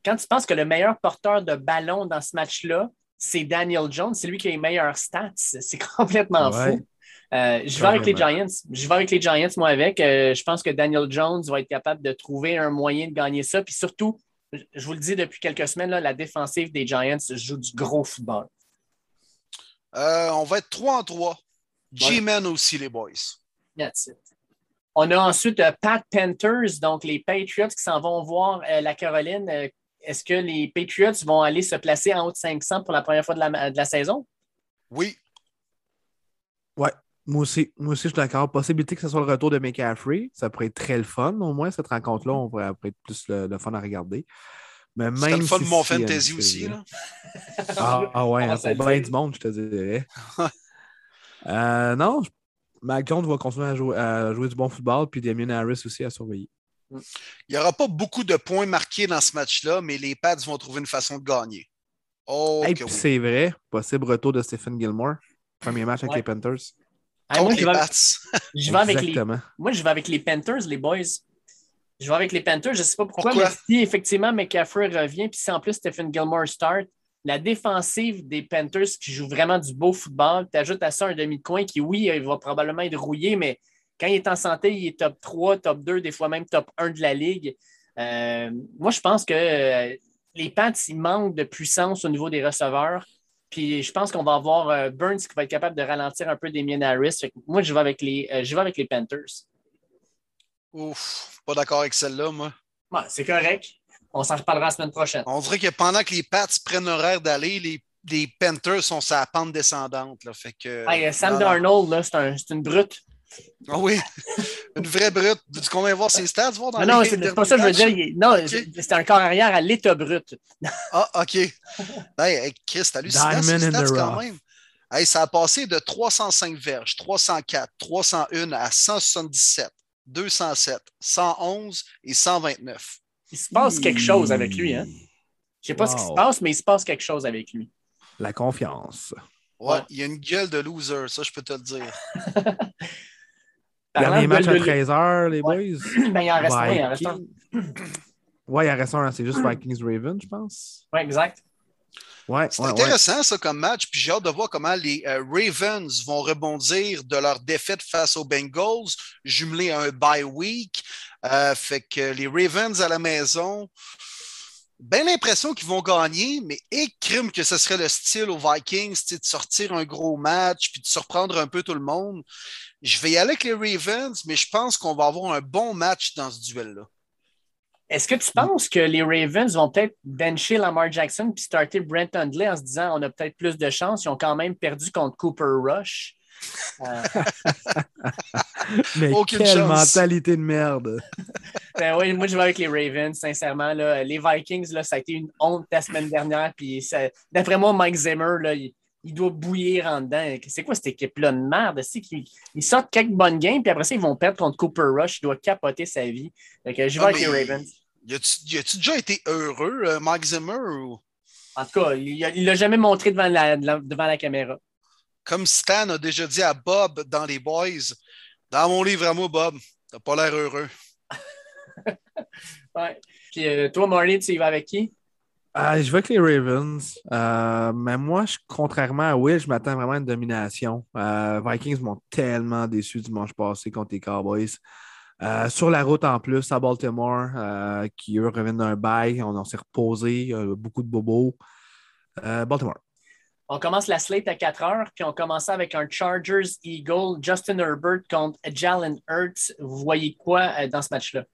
D: quand tu penses que le meilleur porteur de ballon dans ce match-là, c'est Daniel Jones, c'est lui qui a les meilleurs stats. C'est complètement fou. Euh, je vais avec les Giants. Je vais avec les Giants, moi, avec. Euh, je pense que Daniel Jones va être capable de trouver un moyen de gagner ça. Puis surtout, je vous le dis depuis quelques semaines, la défensive des Giants joue du gros football.
A: Euh, on va être 3 en 3. G-Men aussi, les boys.
D: That's it. On a ensuite euh, Pat Panthers, donc les Patriots qui s'en vont voir euh, la Caroline. Euh, est-ce que les Patriots vont aller se placer en haut de 500 pour la première fois de la, saison?
A: Oui.
B: Ouais, moi aussi. Moi aussi, je suis d'accord. Possibilité que ce soit le retour de McCaffrey. Ça pourrait être très le fun, au moins, cette rencontre-là. On pourrait être plus le, fun à regarder. Mais même
A: le fun de mon fantasy aussi. Là.
B: Ah, ah, ouais, ah, pour bien du monde, je te dirais. non, je Mac Jones va continuer à jouer, du bon football, puis Damien Harris aussi à surveiller.
A: Il n'y aura pas beaucoup de points marqués dans ce match-là, mais les Pats vont trouver une façon de gagner.
B: Oh, C'est vrai, possible retour de Stephen Gilmore. Premier match avec les Panthers.
D: moi, je vais, avec les, moi, je vais avec les Panthers, les boys. Je vais avec les Panthers, je ne sais pas pourquoi, mais si effectivement McCaffrey revient, puis si en plus Stephen Gilmore start, la défensive des Panthers qui joue vraiment du beau football, tu ajoutes à ça un demi-coin qui, oui, il va probablement être rouillé, mais quand il est en santé, il est top 3, top 2, des fois même top 1 de la ligue. Euh, moi, je pense que euh, les Pats, ils manquent de puissance au niveau des receveurs. Puis je pense qu'on va avoir euh, Burns qui va être capable de ralentir un peu des Harris. Moi, je vais avec les, je vais avec les Panthers.
A: Ouf, pas d'accord avec celle-là, moi.
D: c'est correct. On s'en reparlera la semaine prochaine.
A: On dirait que pendant que les Pats prennent l'horaire d'aller, les, les, Panthers sont la pente descendante. Là, fait que,
D: Sam Darnold, c'est une brute.
A: Ah oui, une vraie brute. Tu qu'on voir ses stats? Voir dans
D: non, c'est pas ça que je veux dire. Non, c'est un corps arrière à l'état brut.
A: ah, OK. Hey, Chris, t'as hallucinant ces stats quand même. Hey, ça a passé de 305 verges, 304, 301 à 177, 207, 111 et 129.
D: Il se passe quelque chose avec lui. Hein? Je ne sais pas ce qui se passe, mais il se passe quelque chose avec lui.
B: La confiance.
A: Ouais, il y a une gueule de loser, ça, je peux te le dire.
B: Dernier match à 13h, les boys.
D: Ben, il en reste un, il en reste un.
B: Ouais, il en reste un, c'est juste Vikings-Ravens, je pense.
D: Ouais, exact.
B: Ouais,
A: c'est intéressant, ça, comme match. Puis j'ai hâte de voir comment les euh, Ravens vont rebondir de leur défaite face aux Bengals, jumelé à un bye week. Euh, fait que les Ravens à la maison, bien l'impression qu'ils vont gagner, mais écrime que ce serait le style aux Vikings, de sortir un gros match puis de surprendre un peu tout le monde. Je vais y aller avec les Ravens, mais je pense qu'on va avoir un bon match dans ce duel-là.
D: Est-ce que tu penses que les Ravens vont peut-être bencher Lamar Jackson puis starter Brent Hundley en se disant on a peut-être plus de chance? Ils ont quand même perdu contre Cooper Rush?
B: Euh. Mais quelle mentalité de merde!
D: ben oui, moi je vais avec les Ravens, sincèrement. Là. Les Vikings, là, ça a été une honte la semaine dernière. Puis d'après moi, Mike Zimmer, là, il, doit bouillir en dedans. C'est quoi cette équipe-là de merde? Ils, sortent quelques bonnes games, puis après ça, ils vont perdre contre Cooper Rush. Il doit capoter sa vie. Donc, je vais avec les Ravens.
A: Y a-tu déjà été heureux, euh, Mike Zimmer?
D: En tout cas, il ne l'a jamais montré devant la, devant la caméra
A: comme Stan a déjà dit à Bob dans les Boys, dans mon livre à moi, Bob, t'as pas l'air heureux.
D: ouais. Puis euh, toi, Marley, tu y vas avec qui?
B: Euh, je vais avec les Ravens. Euh, mais moi, contrairement à Will, je m'attends vraiment à une domination. Vikings m'ont tellement déçu dimanche passé contre les Cowboys. sur la route en plus à Baltimore, qui eux reviennent d'un bail, on, s'est reposé, beaucoup de bobos. Baltimore.
D: On commence la slate à 4 heures, puis on commence avec un Chargers Eagle, Justin Herbert contre Jalen Hurts. Vous voyez quoi euh, dans ce match-là?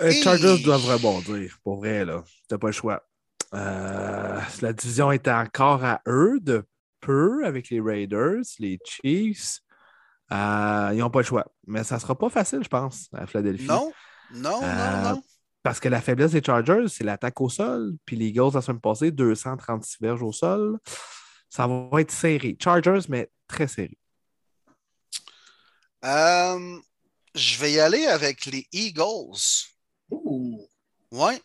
B: Les euh, Chargers doivent rebondir, pour vrai, là. T'as pas le choix. Euh, la division est encore à eux de peu avec les Raiders, les Chiefs. ils n'ont pas le choix. Mais ça ne sera pas facile, je pense, à Philadelphie.
A: Non, non, non, non.
B: Parce que la faiblesse des Chargers, c'est l'attaque au sol. Puis les Eagles, la semaine passée, 236 verges au sol ça va être serré. Chargers, mais très serré.
A: Euh, je vais y aller avec les Eagles.
D: Ouh.
A: Ouais.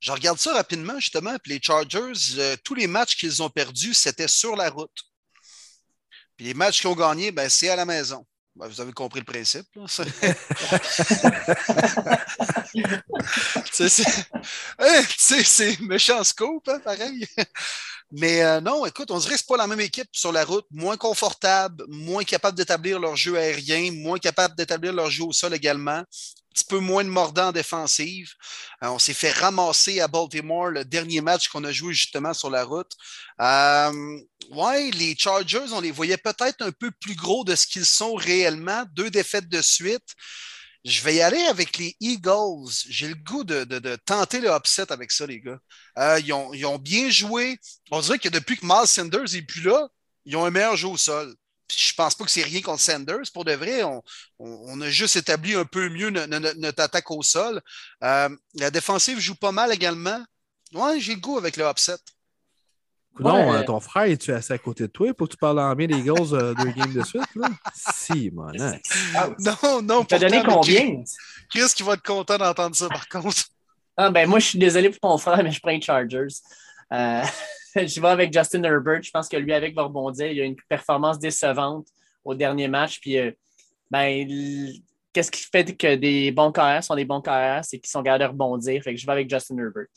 A: Je regarde ça rapidement, justement. Puis les Chargers, euh, tous les matchs qu'ils ont perdus, c'était sur la route. Puis les matchs qu'ils ont gagnés, ben, c'est à la maison. Ben, vous avez compris le principe. c'est méchant scope, hein, pareil. Mais euh, non, écoute, on dirait que ce pas la même équipe sur la route, moins confortable, moins capable d'établir leur jeu aérien, moins capable d'établir leur jeu au sol également, un petit peu moins de mordant en défensive. Euh, on s'est fait ramasser à Baltimore le dernier match qu'on a joué justement sur la route. Euh, ouais, les Chargers, on les voyait peut-être un peu plus gros de ce qu'ils sont réellement, deux défaites de suite. Je vais y aller avec les Eagles. J'ai le goût de, tenter le upset avec ça, les gars. Euh, ils, ont, bien joué. On dirait que depuis que Miles Sanders n'est plus là, ils ont un meilleur jeu au sol. Je pense pas que c'est rien contre Sanders. Pour de vrai, on, a juste établi un peu mieux notre, attaque au sol. Euh, la défensive joue pas mal également. Ouais, j'ai le goût avec le upset.
B: Non, euh, ton frère, es-tu assis à côté de toi pour que tu parles en bien des Eagles euh, deux games de suite? Là? Si, mon
A: ah, Non, non.
D: Tu as donné combien?
A: Chris qui va être content d'entendre ça, par contre.
D: Ah, ben, moi, je suis désolé pour ton frère, mais je prends les Chargers. Euh, je vais avec Justin Herbert. Je pense que lui, avec, va rebondir. Il a une performance décevante au dernier match. Puis, ben, qu'est-ce qui fait que des bons carrières sont des bons carrières? C'est qu'ils sont capables de rebondir. Fait que je vais avec Justin Herbert.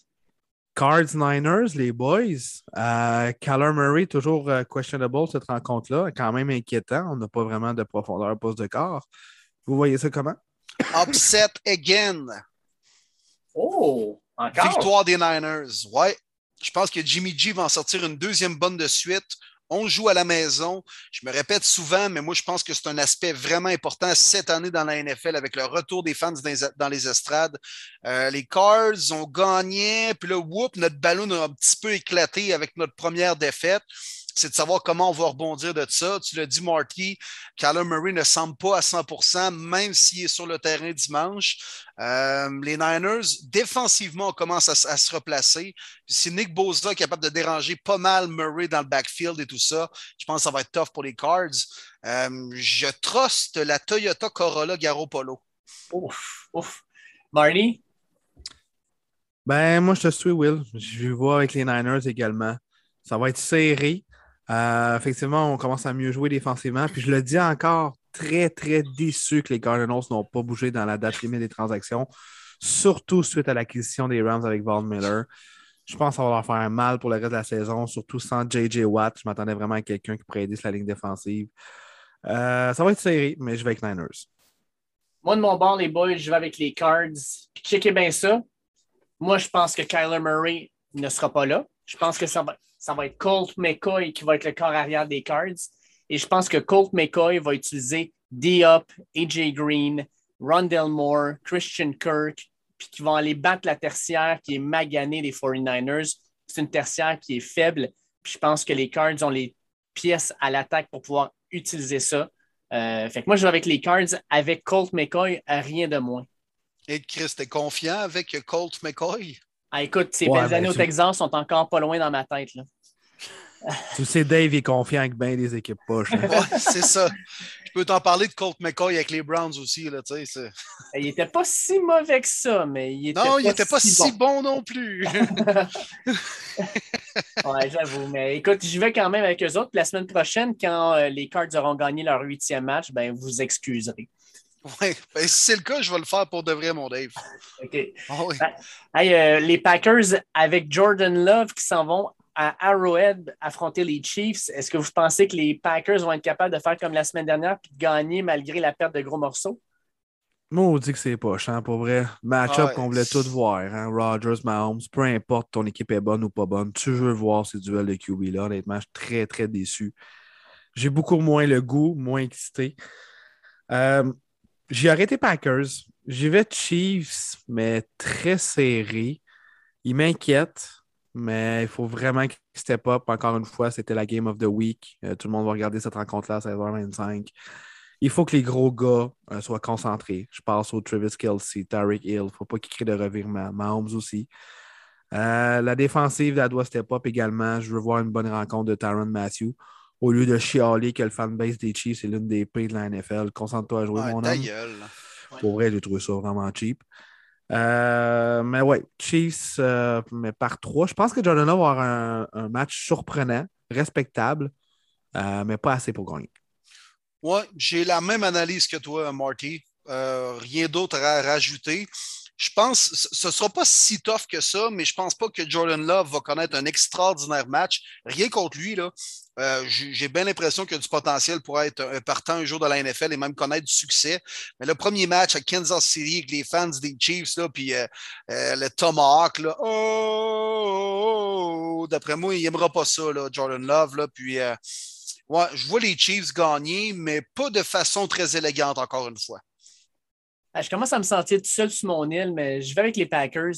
B: Cards Niners, les boys. Euh, Murray, toujours euh, questionable cette rencontre-là. Quand même inquiétant. On n'a pas vraiment de profondeur poste de corps. Vous voyez ça comment?
A: Upset again.
D: Oh!
A: Victoire des Niners. Ouais. Je pense que Jimmy G va en sortir une deuxième bonne de suite. On joue à la maison. Je me répète souvent, mais moi, je pense que c'est un aspect vraiment important cette année dans la NFL avec le retour des fans dans les estrades. Euh, les Cards ont gagné, puis là, whoop, notre ballon a un petit peu éclaté avec notre première défaite c'est de savoir comment on va rebondir de ça. Tu l'as dit, Marty, Kyler Murray ne semble pas à 100% même s'il est sur le terrain dimanche. Euh, les Niners, défensivement, commencent à, se replacer. si Nick Bosa est capable de déranger pas mal Murray dans le backfield et tout ça, je pense que ça va être tough pour les Cards. Euh, je truste la Toyota Corolla Garoppolo.
D: Ouf, ouf. Marty?
B: Ben, moi, je te suis, Will. Je vais voir avec les Niners également. Ça va être serré. Euh, effectivement, on commence à mieux jouer défensivement. Puis je le dis encore, très, très déçu que les Cardinals n'ont pas bougé dans la date limite des transactions, surtout suite à l'acquisition des Rams avec Von Miller. Je pense que ça va leur faire mal pour le reste de la saison, surtout sans J.J. Watt. Je m'attendais vraiment à quelqu'un qui pourrait aider sur la ligne défensive. Euh, ça va être serré, mais je vais avec Niners.
D: Moi, de mon bord, les boys, je vais avec les Cards. Puis checkez bien ça. Moi, je pense que Kyler Murray ne sera pas là. Je pense que ça va, ça va être Colt McCoy qui va être le corps arrière des Cards. Et je pense que Colt McCoy va utiliser Diop, AJ Green, Rondell Moore, Christian Kirk, puis qui vont aller battre la tertiaire qui est maganée des 49ers. C'est une tertiaire qui est faible. Puis je pense que les Cards ont les pièces à l'attaque pour pouvoir utiliser ça. Euh, fait que moi, je vais avec les Cards avec Colt McCoy, rien de moins.
A: Et Chris, t'es confiant avec Colt McCoy?
D: Ah, écoute, ces belles ben, années au Texas sont encore pas loin dans ma tête. Là.
B: tu sais, Dave est confiant avec bien des équipes poches. Hein.
A: c'est ça. Je peux t'en parler de Colt McCoy avec les Browns aussi. Là,
D: il n'était pas si mauvais que ça, mais il était
A: Non,
D: pas
A: il n'était pas si, bon. non plus.
D: ouais, j'avoue. Mais écoute, j'y vais quand même avec eux autres. La semaine prochaine, quand euh, les Cards auront gagné leur huitième match, ben, vous excuserez.
A: Oui, ben, si c'est le cas, je vais le faire pour de vrai, mon Dave.
D: OK. Ah ben, euh, les Packers avec Jordan Love qui s'en vont à Arrowhead affronter les Chiefs. Est-ce que vous pensez que les Packers vont être capables de faire comme la semaine dernière et de gagner malgré la perte de gros morceaux?
B: Moi, on dit que c'est pas hein, pour vrai. Match-up ah qu'on voulait tout voir. Hein? Rodgers, Mahomes, peu importe ton équipe est bonne ou pas bonne, tu veux voir ces duels de QB-là. Honnêtement, je suis très, très déçu. J'ai beaucoup moins le goût, moins excité. Euh, j'ai arrêté Packers. J'y vais Chiefs, mais très serré. Il m'inquiète, mais il faut vraiment qu'il step up. Encore une fois, c'était la Game of the Week. Euh, tout le monde va regarder cette rencontre-là à 16h25. Il faut que les gros gars euh, soient concentrés. Je pense au Travis Kelsey, Tariq Hill. Il ne faut pas qu'ils créent de revirement. Mahomes aussi. Euh, la défensive, elle doit step up également. Je veux voir une bonne rencontre de Tyron Matthew au lieu de chialer que le fanbase des Chiefs c'est l'une des pires de la NFL. Concentre-toi à jouer, mon homme. Pour vrai, j'ai trouvé ça vraiment cheap. Euh, mais ouais, Chiefs, euh, mais par trois. Je pense que Jordan va avoir un, match surprenant, respectable, euh, mais pas assez pour gagner.
A: Ouais, j'ai la même analyse que toi, Marty. rien d'autre à rajouter. Je pense, ce ne sera pas si tough que ça, mais je ne pense pas que Jordan Love va connaître un extraordinaire match. Rien contre lui, là. Euh, j'ai bien l'impression qu'il a du potentiel pour être un partant un jour de la NFL et même connaître du succès. Mais le premier match à Kansas City avec les fans des Chiefs, là, puis euh, euh, le Tomahawk, là, oh, oh, oh d'après moi, il n'aimera pas ça, là, Jordan Love. Là, puis, ouais, je vois les Chiefs gagner, mais pas de façon très élégante, encore une fois.
D: Ah, je commence à me sentir tout seul sur mon île, mais je vais avec les Packers.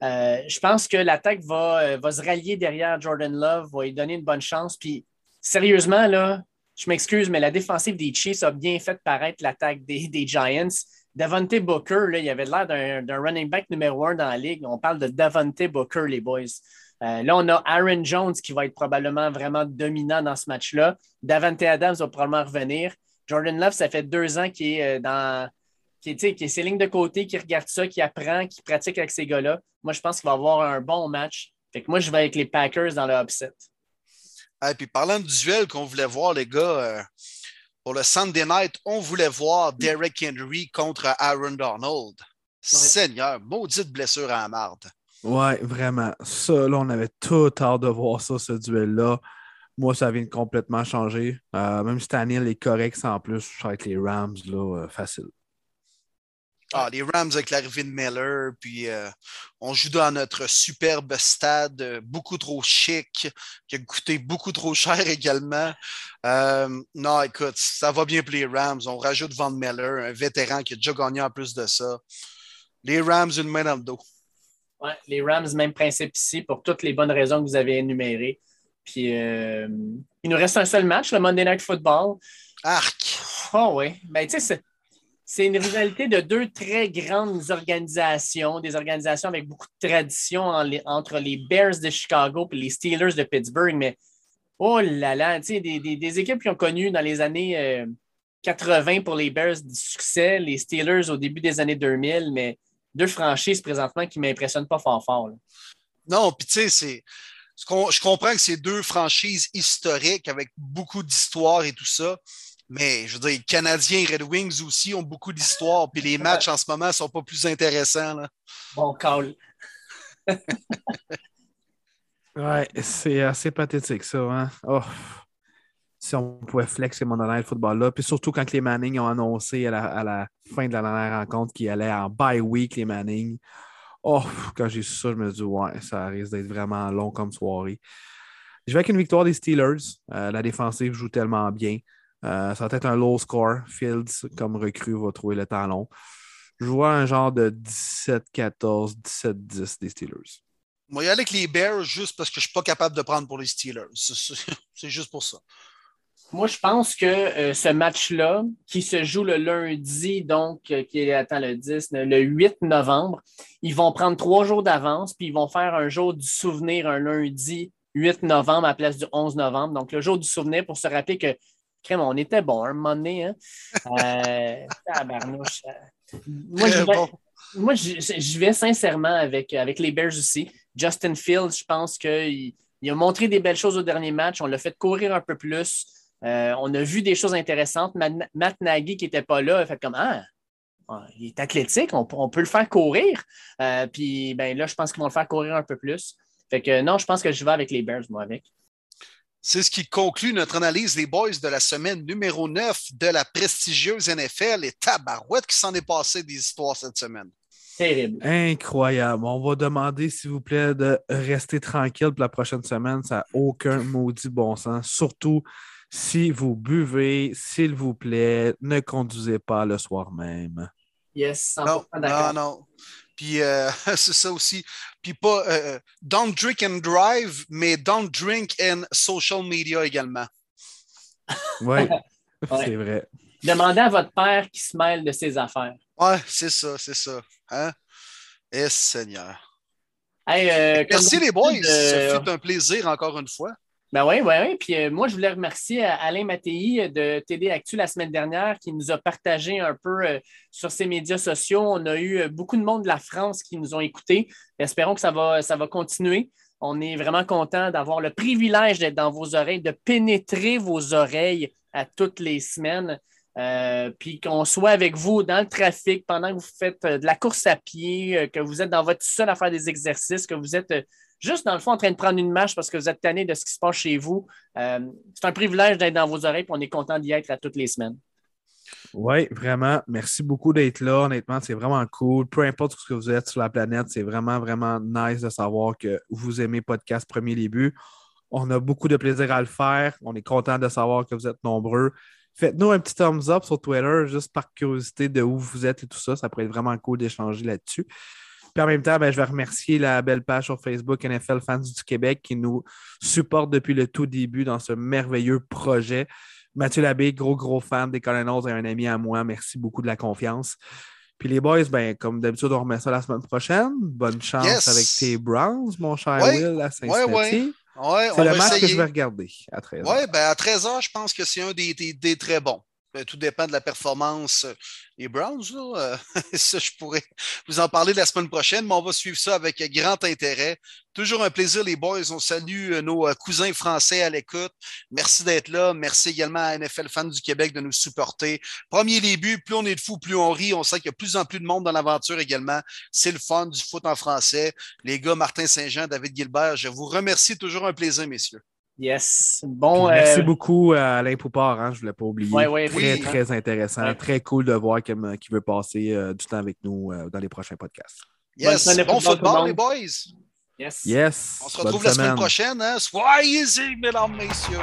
D: je pense que l'attaque va, va, se rallier derrière Jordan Love, va lui donner une bonne chance. Puis sérieusement, là, je m'excuse, mais la défensive des Chiefs a bien fait paraître l'attaque des, Giants. Davante Booker, là, il avait l'air d'un running back numéro un dans la ligue. On parle de Davante Booker, les boys. Euh, là, on a Aaron Jones qui va être probablement vraiment dominant dans ce match-là. Davante Adams va probablement revenir. Jordan Love, ça fait deux ans qu'il est euh, dans. Qui est, qui est ses lignes de côté, qui regarde ça, qui apprend, qui pratique avec ces gars-là. Moi, je pense qu'il va avoir un bon match. Fait que moi, je vais avec les Packers dans le upset.
A: Et puis parlant du duel qu'on voulait voir, les gars, euh, pour le Sunday night, on voulait voir Derek Henry contre Aaron Donald. Seigneur, maudite blessure à la marde.
B: Ouais, vraiment. Ça, là, on avait tout hâte de voir ça, ce duel-là. Moi, ça vient de complètement changer. Euh, même si Daniel est correct sans plus, avec les Rams, là, euh, facile.
A: Ah, les Rams avec l'arrivée de Miller, puis euh, on joue dans notre superbe stade, euh, beaucoup trop chic, qui a coûté beaucoup trop cher également. Euh, non, écoute, ça va bien pour les Rams. On rajoute Van Miller, un vétéran qui a déjà gagné en plus de ça. Les Rams, une main dans le dos.
D: Ouais, les Rams, même principe ici, pour toutes les bonnes raisons que vous avez énumérées. Puis, il nous reste un seul match, le Monday Night Football.
A: Arc!
D: Oh oui. Ben, tu sais, c'est une rivalité de deux très grandes organisations, des organisations avec beaucoup de tradition entre les Bears de Chicago et les Steelers de Pittsburgh. Mais oh là là, des, des, équipes qui ont connu dans les années 80 euh, pour les Bears du succès, les Steelers au début des années 2000, mais deux franchises présentement qui ne m'impressionnent pas fort fort.
A: Non, puis tu sais, c'est. Je comprends que c'est deux franchises historiques avec beaucoup d'histoire et tout ça. Mais je veux dire, les Canadiens et Red Wings aussi ont beaucoup d'histoire, puis les matchs en ce moment ne sont pas plus intéressants. Là.
D: Bon call.
B: ouais, c'est assez pathétique ça. Hein? Oh. Si on pouvait flexer mon le football-là. Puis surtout quand les Manning ont annoncé à la, fin de la dernière rencontre qu'ils allaient en bye week, les Manning. Oh, quand j'ai su ça, je me dis, ouais, ça risque d'être vraiment long comme soirée. Je vais avec une victoire des Steelers. Euh, la défensive joue tellement bien. Euh, ça va être un low score. Fields, comme recrue, va trouver le talon. Je vois un genre de 17-14, 17-10 des Steelers.
A: Moi, y a avec les Bears juste parce que je ne suis pas capable de prendre pour les Steelers. C'est juste pour ça.
D: Moi, je pense que euh, ce match-là, qui se joue le lundi, donc, euh, qui est attends, le 10, le 8 novembre, ils vont prendre trois jours d'avance, puis ils vont faire un jour du souvenir un lundi 8 novembre à la place du 11 novembre. Donc, le jour du souvenir pour se rappeler que on était bon un moment donné. Hein? Euh, euh, moi, je vais, sincèrement avec, avec les Bears aussi. Justin Fields, je pense qu'il il a montré des belles choses au dernier match. On l'a fait courir un peu plus. Euh, on a vu des choses intéressantes. Matt, Nagy, qui n'était pas là, a fait comme Ah, il est athlétique, on, peut le faire courir. puis ben, là, je pense qu'ils vont le faire courir un peu plus. Fait que non, je pense que je vais avec les Bears, moi, avec.
A: C'est ce qui conclut notre analyse des boys de la semaine numéro 9 de la prestigieuse NFL et Tabarouette qui s'en est passé des histoires cette semaine.
D: Terrible.
B: Incroyable. On va demander, s'il vous plaît, de rester tranquille pour la prochaine semaine. Ça n'a aucun maudit bon sens. Surtout si vous buvez, s'il vous plaît, ne conduisez pas le soir même.
D: Yes,
A: non, non, non. Puis euh, c'est ça aussi. Puis pas euh, don't drink and drive, mais don't drink and social media également.
B: Oui, c'est vrai.
D: Demandez à votre père qui se mêle de ses affaires.
A: Ouais, c'est ça, c'est ça. Hein? Eh, Seigneur.
D: Euh,
A: Merci les boys. Ça fut un plaisir encore une fois.
D: Ben oui, oui, oui. Puis euh, moi, je voulais remercier euh, Alain Mattei euh, de TD Actu la semaine dernière qui nous a partagé un peu sur ses médias sociaux. On a eu beaucoup de monde de la France qui nous ont écoutés. Espérons que ça va, ça va continuer. On est vraiment content d'avoir le privilège d'être dans vos oreilles, de pénétrer vos oreilles à toutes les semaines. puis qu'on soit avec vous dans le trafic pendant que vous faites de la course à pied, que vous êtes dans votre sol à faire des exercices, que vous êtes juste dans le fond en train de prendre une marche parce que vous êtes tanné de ce qui se passe chez vous. Euh, c'est un privilège d'être dans vos oreilles et on est content d'y être à toutes les semaines.
B: Oui, vraiment. Merci beaucoup d'être là. Honnêtement, c'est vraiment cool. Peu importe ce que vous êtes sur la planète, c'est vraiment, vraiment nice de savoir que vous aimez Podcast Premier Début. On a beaucoup de plaisir à le faire. On est content de savoir que vous êtes nombreux. Faites-nous un petit thumbs up sur Twitter, juste par curiosité de où vous êtes et tout ça. Ça pourrait être vraiment cool d'échanger là-dessus. Puis en même temps, ben, je vais remercier la belle page sur Facebook NFL Fans du Québec qui nous supporte depuis le tout début dans ce merveilleux projet. Mathieu Labbé, gros, gros fan des Colonels et un ami à moi. Merci beaucoup de la confiance. Puis les boys, ben, comme d'habitude, on remet ça la semaine prochaine. Bonne chance avec tes Browns, mon cher Will, à Cincinnati. c'est le match que je vais regarder à 13h.
A: Oui, ben à 13h, je pense que c'est un des très bons. Ben, tout dépend de la performance des Browns. Euh, ça, je pourrais vous en parler la semaine prochaine, mais on va suivre ça avec grand intérêt. Toujours un plaisir, les boys. On salue euh, nos euh, cousins français à l'écoute. Merci d'être là. Merci également à NFL Fans du Québec de nous supporter. Premier début, plus on est de fous, plus on rit. On sait qu'il y a plus en plus de monde dans l'aventure également. C'est le fun du foot en français. Les gars, Martin Saint-Jean, David Gilbert, je vous remercie. Toujours un plaisir, messieurs.
D: Yes. Bon,
B: merci beaucoup à Alain Poupard, hein, je ne voulais pas oublier. Très, très intéressant. Très cool de voir euh, qu'il veut passer euh, du temps avec nous euh, dans les prochains podcasts.
A: Yes.
D: Yes.
B: yes.
A: On se retrouve la
B: semaine,
A: prochaine. Hein? Soyez-y, mesdames, messieurs.